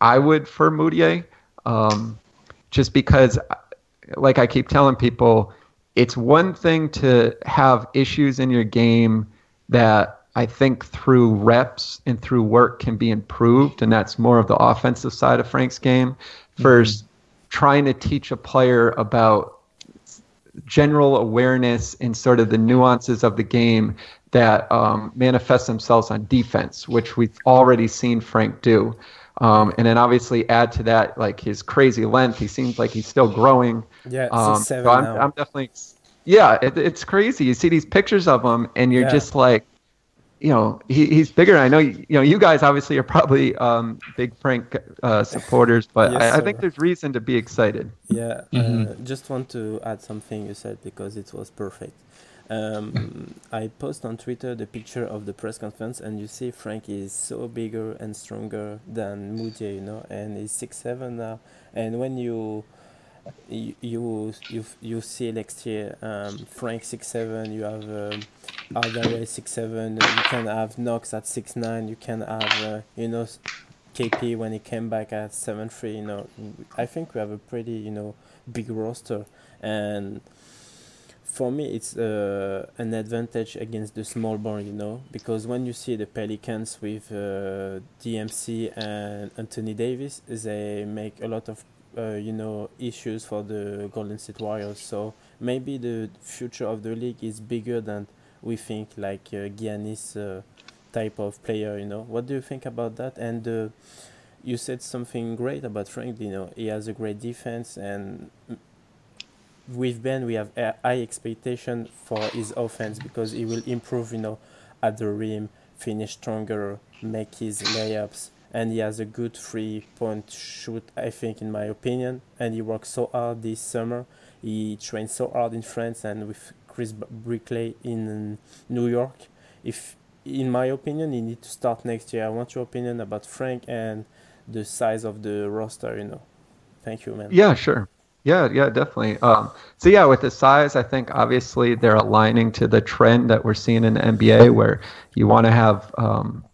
I would for Mudiay, um, just because, like I keep telling people, it's one thing to have issues in your game that I think through reps and through work can be improved, and that's more of the offensive side of Frank's game. 1st mm-hmm. trying to teach a player about general awareness and sort of the nuances of the game that um, manifest themselves on defense, which we've already seen Frank do. Um, and then obviously add to that like his crazy length. He seems like he's still growing. Yeah, um, so I'm, I'm, definitely. Yeah, it, it's crazy. You see these pictures of him, and you're yeah. just like, you know he, he's bigger. I know you know you guys obviously are probably um, big Frank uh, supporters, but yes, I, I, think there's reason to be excited. Yeah, mm-hmm. uh, just want to add something you said because it was perfect. Um, I post on Twitter the picture of the press conference, and you see Frank is so bigger and stronger than Mudiay, you know, and he's six seven now. And when you you you you, see next year um, Frank six seven. You have um, Hardaway six seven. You can have Knox at six nine. You can have uh, you know KP when he came back at seven three. You know, I think we have a pretty you know big roster, and for me it's uh, an advantage against the small ball. You know, because when you see the Pelicans with uh, DMC and Anthony Davis, they make a lot of uh, you know issues for the Golden State Warriors. So maybe the future of the league is bigger than we think. Like uh, Giannis uh, type of player, you know. What do you think about that? And uh, you said something great about Frank. You know, he has a great defense, and with Ben, we have high expectation for his offense because he will improve. You know, at the rim, finish stronger, make his layups and he has a good three point shoot, I think, in my opinion. And he worked so hard this summer. He trained so hard in France and with Chris Brickley in New York. If, in my opinion, he need to start next year. I want your opinion about Frank and the size of the roster. You know, thank you, man. Yeah, sure. Yeah, yeah, definitely. Um, so yeah, with the size, I think obviously they're aligning to the trend that we're seeing in the NBA, where you want to have um,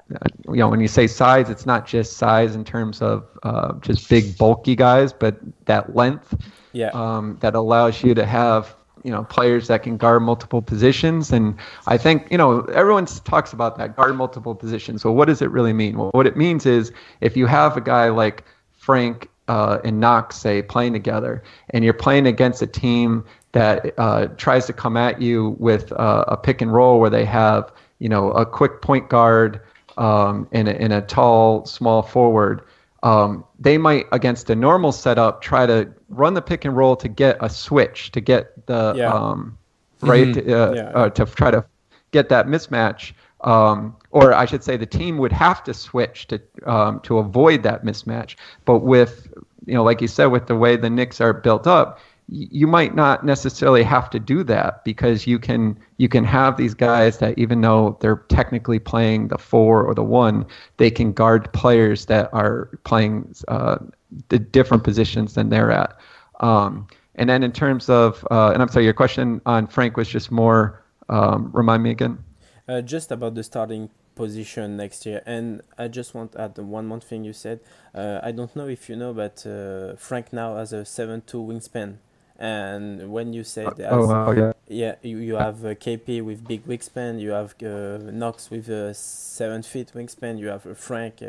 you know, when you say size, it's not just size in terms of uh, just big, bulky guys, but that length yeah. um, that allows you to have you know players that can guard multiple positions. And I think you know everyone talks about that guard multiple positions. So what does it really mean? Well, what it means is if you have a guy like Frank uh, and Knox say playing together, and you're playing against a team that uh, tries to come at you with uh, a pick and roll where they have you know a quick point guard um, in, a, in a tall, small forward, um, they might, against a normal setup, try to run the pick and roll to get a switch, to get the, yeah. um, right, mm-hmm. uh, yeah. uh, to try to get that mismatch. Um, or I should say, the team would have to switch to um, to avoid that mismatch. But with you know, like you said, with the way the Knicks are built up, you might not necessarily have to do that because you can you can have these guys that even though they're technically playing the four or the one, they can guard players that are playing uh, the different positions than they're at. Um, and then in terms of, uh, and I'm sorry, your question on Frank was just more. Um, remind me again. Uh, just about the starting position next year. And I just want to add one more thing you said. Uh, I don't know if you know, but uh, Frank now has a seven-two wingspan. And when you say uh, oh, wow, yeah, yeah, you, you have uh, KP with big wingspan, you have uh, Knox with a seven feet wingspan, you have Frank.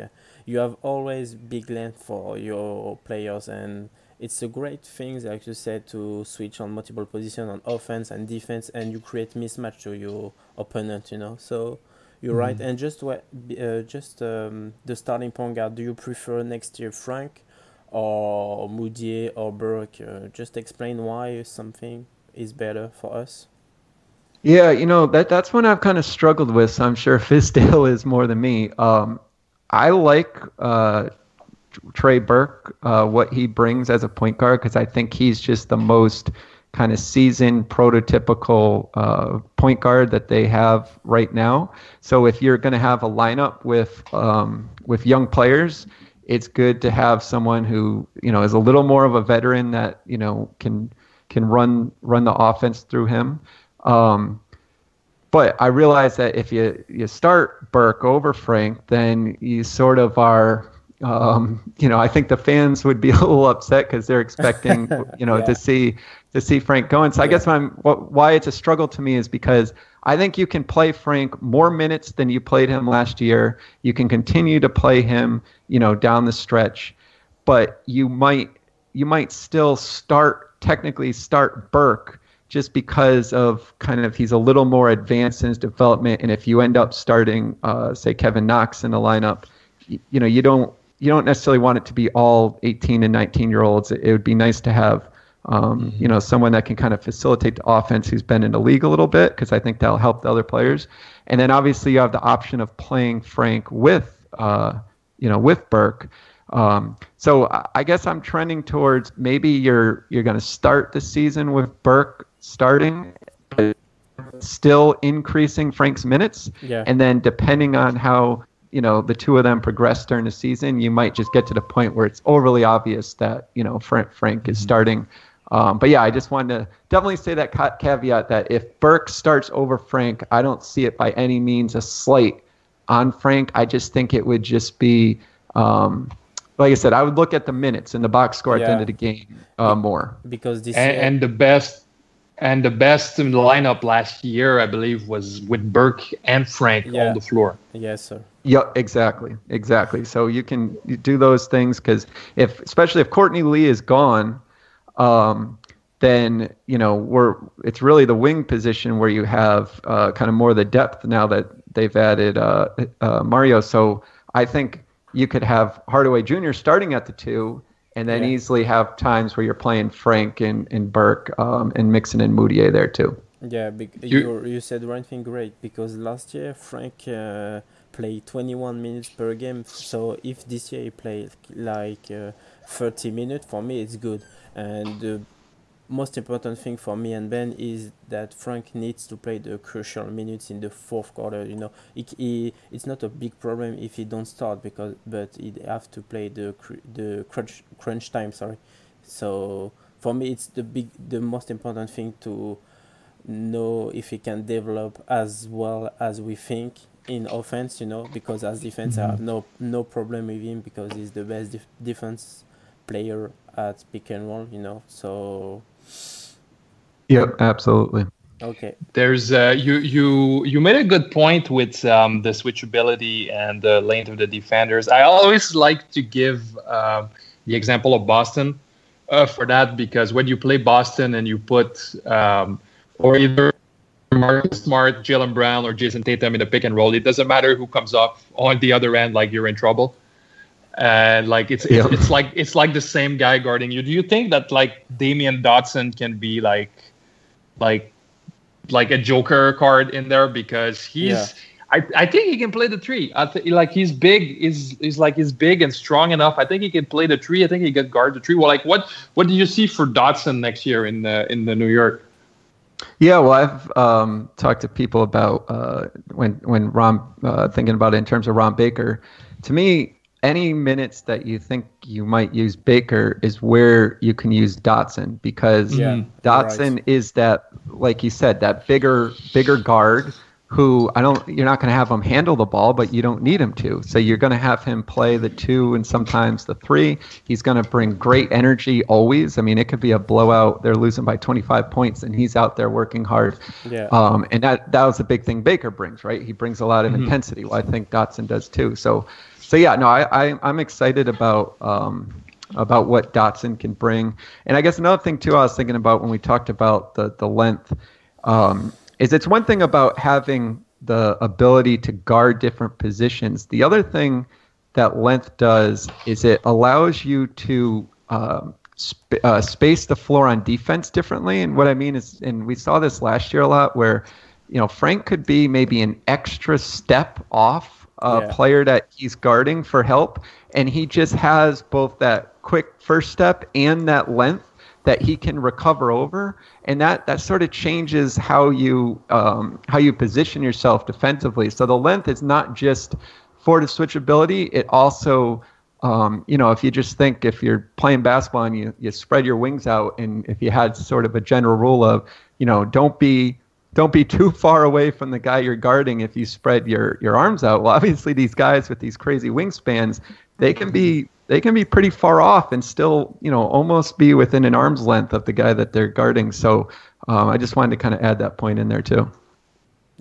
you have always big length for your players, and it's a great thing, like you said, to switch on multiple positions on offense and defense, and you create mismatch to your opponent. You know, so you're mm-hmm. right. And just what, uh, just um, the starting point guard. Do you prefer next year Frank or Mudiay or Burke? Uh, just explain why something is better for us. Yeah, you know that that's one I've kind of struggled with. So I'm sure Fizdale is more than me. Um, I like uh, Trey Burke, uh, what he brings as a point guard, because I think he's just the most kind of seasoned, prototypical uh, point guard that they have right now. So if you're going to have a lineup with um, with young players, it's good to have someone who you know is a little more of a veteran that you know can can run run the offense through him. Um, but I realize that if you you start Burke over Frank, then you sort of are um, you know, I think the fans would be a little upset because they're expecting, you know, yeah. to see to see Frank going. So I guess I'm what, why it's a struggle to me is because I think you can play Frank more minutes than you played him last year. You can continue to play him, you know, down the stretch, but you might you might still start technically start Burke just because of kind of he's a little more advanced in his development. And if you end up starting, uh, say Kevin Knox in the lineup, you, you know, you don't you don't necessarily want it to be all 18 and 19 year olds. It, would be nice to have, um, mm-hmm. you know, someone that can kind of facilitate the offense who's been in the league a little bit because I think that'll help the other players. And then obviously you have the option of playing Frank with, uh, you know, with Burke. Um, so I guess I'm trending towards maybe you're you're going to start the season with Burke starting, but still increasing Frank's minutes, yeah. and then depending on how you know the two of them progress during the season, you might just get to the point where it's overly obvious that you know Frank Frank is mm-hmm. starting. Um, but yeah, I just wanted to definitely say that ca- caveat that if Burke starts over Frank, I don't see it by any means a slight on Frank. I just think it would just be, um, like I said, I would look at the minutes and the box score yeah. at the end of the game uh, more. Because this and, and the best and the best in the lineup last year, I believe, was with Burke and Frank yeah. on the floor. Yes, sir. Yeah, exactly, exactly. So you can do those things because if, especially if Courtney Lee is gone, um, then you know we're it's really the wing position where you have uh, kind of more the depth now that they've added uh, uh, Mario. So I think you could have Hardaway Jr. starting at the two, and then yeah. easily have times where you're playing Frank and, and Burke um, and mixing and Mudiay there too. Yeah, you you said one thing great because last year Frank uh, play 21 minutes per game. So if this year he plays like uh, 30 minutes, for me it's good. And the most important thing for me and Ben is that Frank needs to play the crucial minutes in the fourth quarter. You know, it, he, it's not a big problem if he don't start because, but he have to play the the crunch crunch time. Sorry. So for me, it's the big, the most important thing to know if he can develop as well as we think in offense, you know, because as defense mm-hmm. I have no no problem with him because he's the best def- defense player at pick and roll, you know. So. Yep, absolutely. Okay. There's uh, you you you made a good point with um, the switchability and the length of the defenders. I always like to give uh, the example of Boston uh, for that because when you play Boston and you put um, or either Marcus Smart, Jaylen Brown, or Jayson Tatum in a pick and roll. It doesn't matter who comes off on the other end. Like you're in trouble, and like it's it's, it's like it's like the same guy guarding you. Do you think that like Damyean Dotson can be like like like a Joker card in there because he's. Yeah. I, I think he can play the three. I th- like he's big. Is is like he's big and strong enough. I think he can play the three. I think he can guard the three. Well, like what what do you see for Dotson next year in the in the New York? Yeah, well, I've um, talked to people about uh, when when Ron uh, thinking about it in terms of Ron Baker. To me, any minutes that you think you might use Baker is where you can use Dotson because yeah, Dotson right. is that, like you said, that bigger bigger guard who I don't you're not going to have him handle the ball, but you don't need him to. So you're going to have him play the two and sometimes the three. He's going to bring great energy always. I mean, it could be a blowout. They're losing by 25 points, and he's out there working hard. Yeah. Um, and that that was the big thing Baker brings, right? He brings a lot of mm-hmm. intensity. Well, I think Dotson does too. So, so yeah, no, I, I am excited about. Um, about what Dotson can bring, and I guess another thing too, I was thinking about when we talked about the the length. Um, is it's one thing about having the ability to guard different positions. The other thing that length does is it allows you to um, sp- uh, space the floor on defense differently. And what I mean is, and we saw this last year a lot, where you know Frank could be maybe an extra step off a yeah. player that he's guarding for help, and he just has both that quick first step and that length that he can recover over, and that that sort of changes how you um, how you position yourself defensively. So the length is not just for the switchability; it also um, you know, if you just think if you're playing basketball and you, you spread your wings out, and if you had sort of a general rule of, you know, don't be don't be too far away from the guy you're guarding if you spread your your arms out. Well, obviously these guys with these crazy wingspans, they can be they can be pretty far off and still, you know, almost be within an arm's length of the guy that they're guarding. So um, I just wanted to kind of add that point in there too.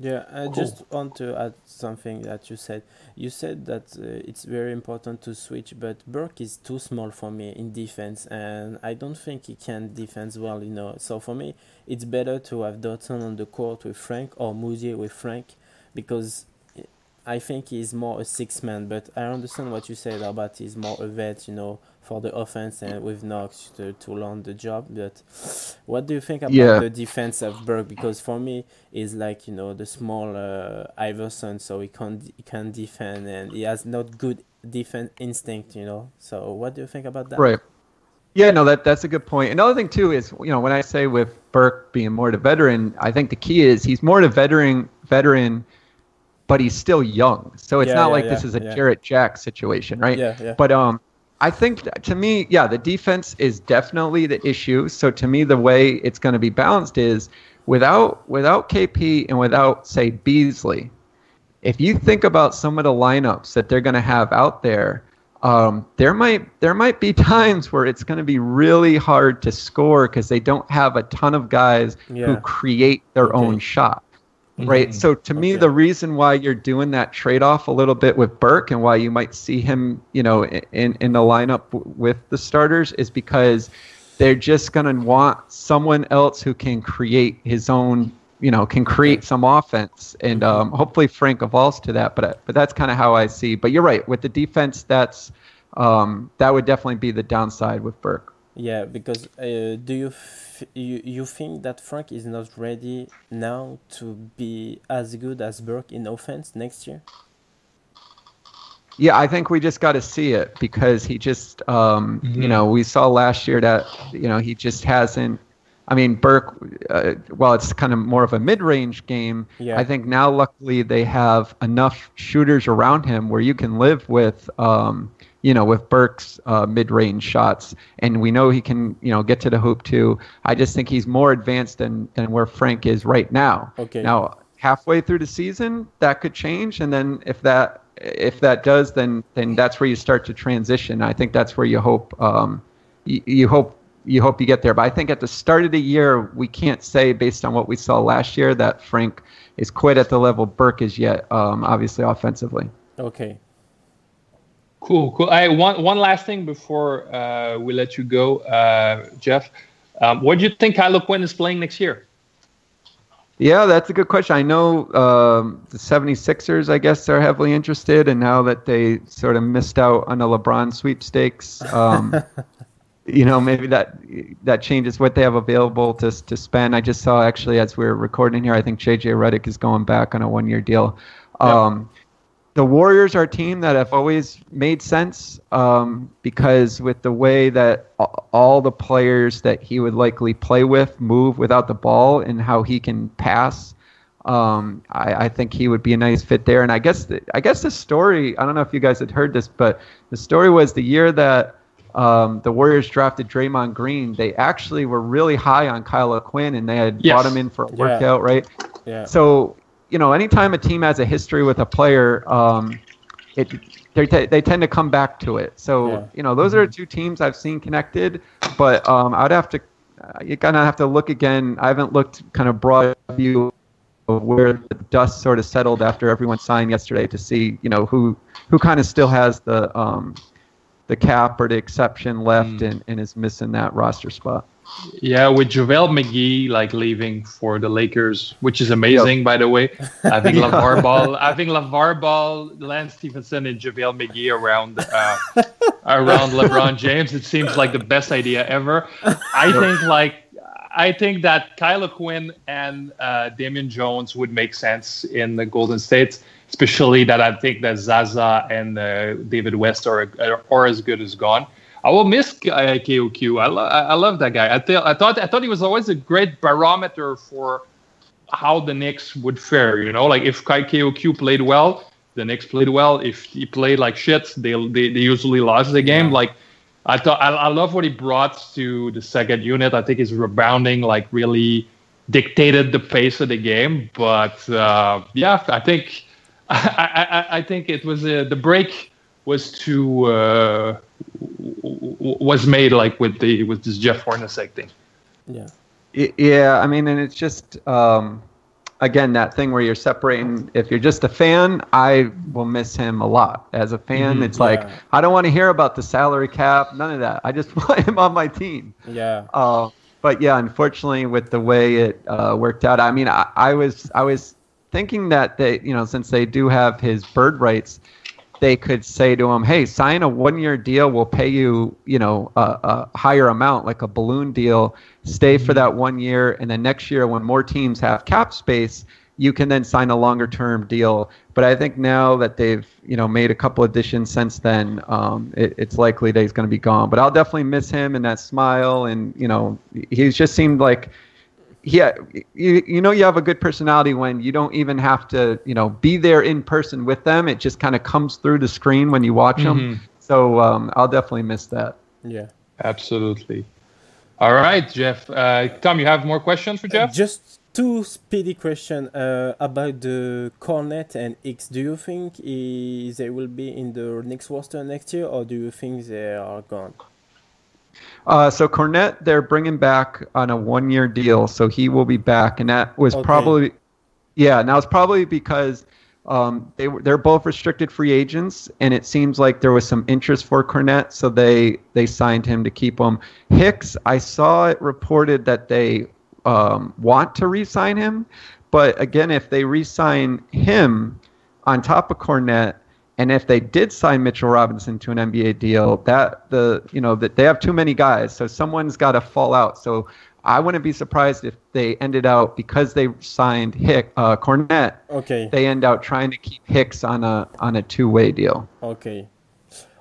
Yeah, I cool. just want to add something that you said. You said that uh, it's very important to switch, but Burke is too small for me in defense, and I don't think he can defend well. You know, so for me, it's better to have Dotson on the court with Frank or Mudiay with Frank, because I think he's more a six man, but I understand what you said about he's more a vet, you know, for the offense and with Knox to, to learn the job. But what do you think about yeah. the defense of Burke? Because for me, he's like you know the small uh, Iverson, so he can't he can defend and he has not good defense instinct, you know. So what do you think about that? Right. Yeah, no, that that's a good point. Another thing too is you know when I say with Burke being more the veteran, I think the key is he's more the veteran veteran but he's still young. So it's yeah, not yeah, like yeah, this is a Jarrett Jack situation, right? Yeah, yeah. But um, I think to me, yeah, the defense is definitely the issue. So to me, the way it's going to be balanced is without without KP and without say Beasley. If you think about some of the lineups that they're going to have out there, um, there might there might be times where it's going to be really hard to score because they don't have a ton of guys who create their okay. own shot right? Mm-hmm. So to me, the reason why you're doing that trade off a little bit with Burke and why you might see him, you know, in in the lineup w- with the starters is because they're just going to want someone else who can create his own, you know, can create some offense, and mm-hmm. um, hopefully Frank evolves to that. But but that's kind of how I see. But you're right with the defense. That's um, that would definitely be the downside with Burke. Yeah, because uh, do you you you think that Frank is not ready now to be as good as Burke in offense next year? Yeah, I think we just got to see it because he just, um, mm-hmm. you know, we saw last year that you know he just hasn't. I mean, Burke, uh, well, it's kind of more of a mid-range game. Yeah. I think now, luckily, they have enough shooters around him where you can live with. Um, you know, with Burke's uh, mid-range shots, and we know he can, you know, get to the hoop too. I just think he's more advanced than than where Frank is right now. Okay. Now, halfway through the season, that could change, and then if that if that does, then then that's where you start to transition. I think that's where you hope um, you, you hope you hope you get there. But I think at the start of the year, we can't say based on what we saw last year that Frank is quite at the level Burke is yet. Um, obviously, offensively. Okay. Cool, cool. I one one last thing before uh, we let you go, uh, Jeff. Um, what do you think Kyle Quinn is playing next year? Yeah, that's a good question. I know um, the 76ers, I guess, are heavily interested, and now that they sort of missed out on the LeBron sweepstakes, um, you know, maybe that that changes what they have available to to spend. I just saw actually as we are recording here, I think JJ Redick is going back on a one year deal. Um, the Warriors are a team that have always made sense um, because with the way that all the players that he would likely play with move without the ball and how he can pass, um, I, I, think he would be a nice fit there. And I guess the, I guess the story I don't know if you guys had heard this, but the story was the year that um, the Warriors drafted Draymond Green. They actually were really high on Kyle Quinn and they had yes. brought him in for a workout, yeah. right? Yeah. So you know, anytime a team has a history with a player, um, it they they tend to come back to it. So Yeah. you know, those are two teams I've seen connected, but um, I'd have to uh, you kind of have to look again. I haven't looked kind of broad view of where the dust sort of settled after everyone signed yesterday to see you know who who kind of still has the um, the cap or the exception left and, and is missing that roster spot. Yeah, with JaVale McGee like leaving for the Lakers, which is amazing, by the way. I think LeVar Ball, I think LeVar Ball, Lance Stephenson, and JaVale McGee around uh, around LeBron James. It seems like the best idea ever. I think like I think that Kyle Quinn and uh, Damian Jones would make sense in the Golden State, especially that I think that Zaza and uh, David West are, are, are as good as gone. I will miss uh, KOQ. I, lo- I love that guy. I, th- I thought I thought he was always a great barometer for how the Knicks would fare. You know, like if Kai KOQ played well, the Knicks played well. If he played like shit, they they, they usually lost the game. Like I thought, I, I love what he brought to the second unit. I think his rebounding like really dictated the pace of the game. But uh, yeah, I think I, I, I think it was uh, the break was too uh, w- w- was made like with the with this Jeff Hornacek thing. Yeah. Y- Yeah, I mean, and it's just um, again that thing where you're separating. If you're just a fan, I will miss him a lot. As a fan, Mhm, it's like. I don't want to hear about the salary cap, none of that. I just want him on my team. Yeah. Uh, but yeah, unfortunately, with the way it uh, worked out, I mean, I, I was I was thinking that they, you know, since they do have his bird rights, they could say to him, "Hey, sign a one-year deal. We'll pay you, you know, a, a higher amount, like a balloon deal. Stay for that one year, and then next year, when more teams have cap space, you can then sign a longer-term deal." But I think now that they've, you know, made a couple additions since then, um, it, it's likely that he's going to be gone. But I'll definitely miss him and that smile, and you know, he's just seemed like yeah, you, you know you have a good personality when you don't even have to you know be there in person with them. It just kind of comes through the screen when you watch them. Mhm. So um, I'll definitely miss that. Yeah. Absolutely. All right, Jeff. Uh, Tom, you have more questions for Uh, Jeff? just two speedy questions uh, about the Kornet and Hicks. Do you think i- they will be in the next roster next year, or do you think they are gone? Uh, so Kornet, they're bringing back on a one-year deal, so he will be back, and that was Okay. probably, yeah. Now it's probably because um, they were they're both restricted free agents, and it seems like there was some interest for Kornet, so they they signed him to keep him. Hicks, I saw it reported that they um, want to re-sign him, but again, if they re-sign him on top of Kornet, and if they did sign Mitchell Robinson to an NBA deal, that the you know that they have too many guys, so someone's got to fall out. So I wouldn't be surprised if they ended out because they signed Hick uh, Kornet. Okay. They end out trying to keep Hicks on a on a two way deal. Okay.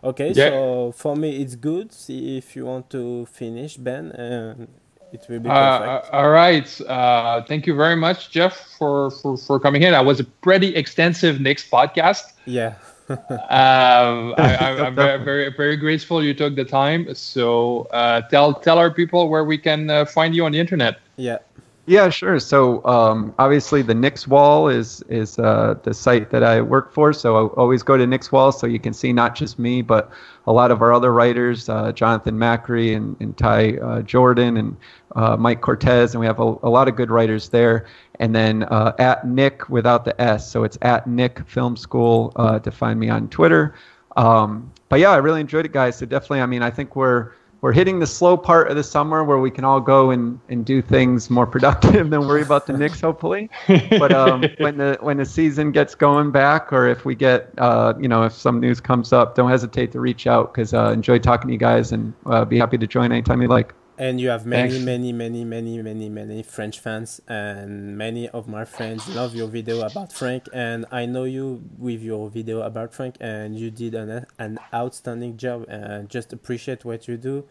Okay, Yeah. so for me it's good. See if you want to finish, Ben, and it will be Uh, perfect. all right. Uh, thank you very much, Jeff, for, for, for coming in. That was a pretty extensive Knicks podcast. yeah. Um, I, I, I'm very, very, very grateful you took the time. So uh, tell tell our people where we can uh, find you on the internet. Yeah. Yeah, sure. So um, obviously the Knicks Wall is is uh, the site that I work for. So I always go to Knicks Wall so you can see not just me, but a lot of our other writers, uh, Jonathan Macri and, and Ty uh, Jordan and uh, Mike Cortez, and we have a, a lot of good writers there. And then uh, at Nick without the S, so it's at Nick Film School uh, to find me on Twitter. Um, but yeah, I really enjoyed it, guys. So definitely, I mean, I think we're we're hitting the slow part of the summer where we can all go and, and do things more productive than worry about the Knicks, hopefully. But um, when the when the season gets going back, or if we get uh, you know if some news comes up, don't hesitate to reach out because uh, enjoy talking to you guys and uh, be happy to join anytime you like. And you have many, Thanks. many, many, many, many, many French fans, and many of my friends love your video about Frank. And I know you with your video about Frank, and you did an an outstanding job. And just appreciate what you do.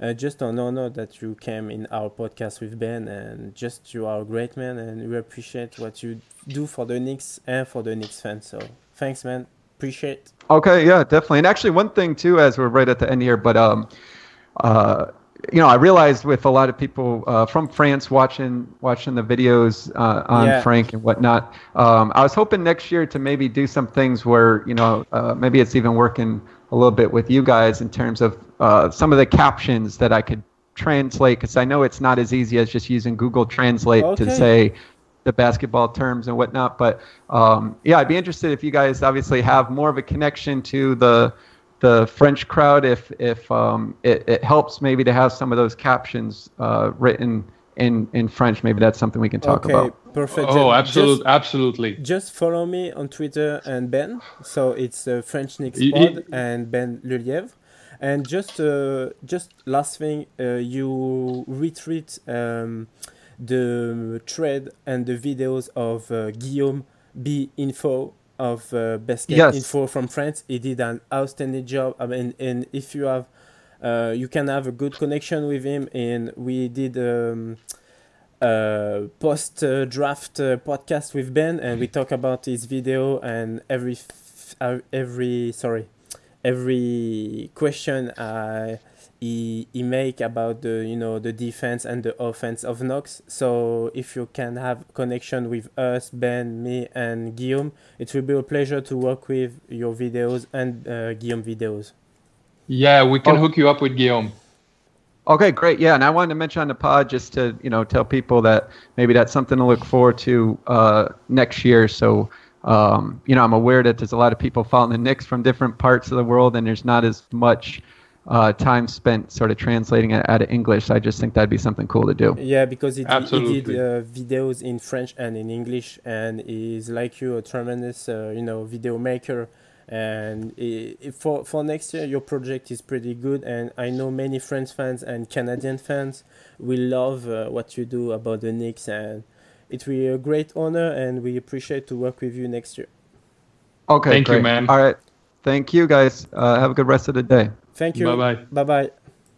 Uh, just an honor that you came in our podcast with Ben, and just you are a great man, and we appreciate what you do for the Knicks and for the Knicks fans. So thanks, man. Appreciate. Okay, yeah, definitely. And actually, one thing too, as we're right at the end here, but um, uh, you know, I realized with a lot of people uh, from France watching watching the videos uh, on Yeah. Frank and whatnot, um, I was hoping next year to maybe do some things where you know uh, maybe it's even working a little bit with you guys in terms of uh, some of the captions that I could translate because I know it's not as easy as just using Google Translate Okay. to say the basketball terms and whatnot. But um, yeah, I'd be interested if you guys obviously have more of a connection to the the French crowd. If if um, it, it helps maybe to have some of those captions uh, written in in French, maybe that's something we can talk about. okay, about. perfect. Oh, absolutely, Just, absolutely. just follow me on Twitter and Ben. So it's uh, French Nick Y- Pod and Ben Lelièvre. And just uh, just last thing, uh, you retweet um, the thread and the videos of uh, Guillaume B Info of uh, Basket Yes. Info from France. He did an outstanding job. I mean, and if you have, uh, you can have a good connection with him. And we did. Um, uh, post uh, draft uh, podcast with Ben, and we talk about his video and every uh, every sorry every question uh, he he make about the you know the defense and the offense of Knicks. So if you can have connection with us, Ben, me, and Guillaume, it will be a pleasure to work with your videos and uh, Guillaume videos. Yeah, we can Oh. hook you up with Guillaume. Okay, great. Yeah, and I wanted to mention on the pod just to you know tell people that maybe that's something to look forward to uh, next year. So um, you know I'm aware that there's a lot of people following the Knicks from different parts of the world, and there's not as much uh, time spent sort of translating it out of English. So I just think that'd be something cool to do. Yeah, because he did, he did uh, videos in French and in English, and he's like you, a tremendous, uh, you know, video maker. And i i- for for next year, your project is pretty good, and I know many French fans and Canadian fans will love uh, what you do about the Knicks, and it will be a great honor, and we appreciate to work with you next year. Okay, Thank you, man. All right, thank you guys. Uh, have a good rest of the day. Thank you. Bye-bye. Bye bye.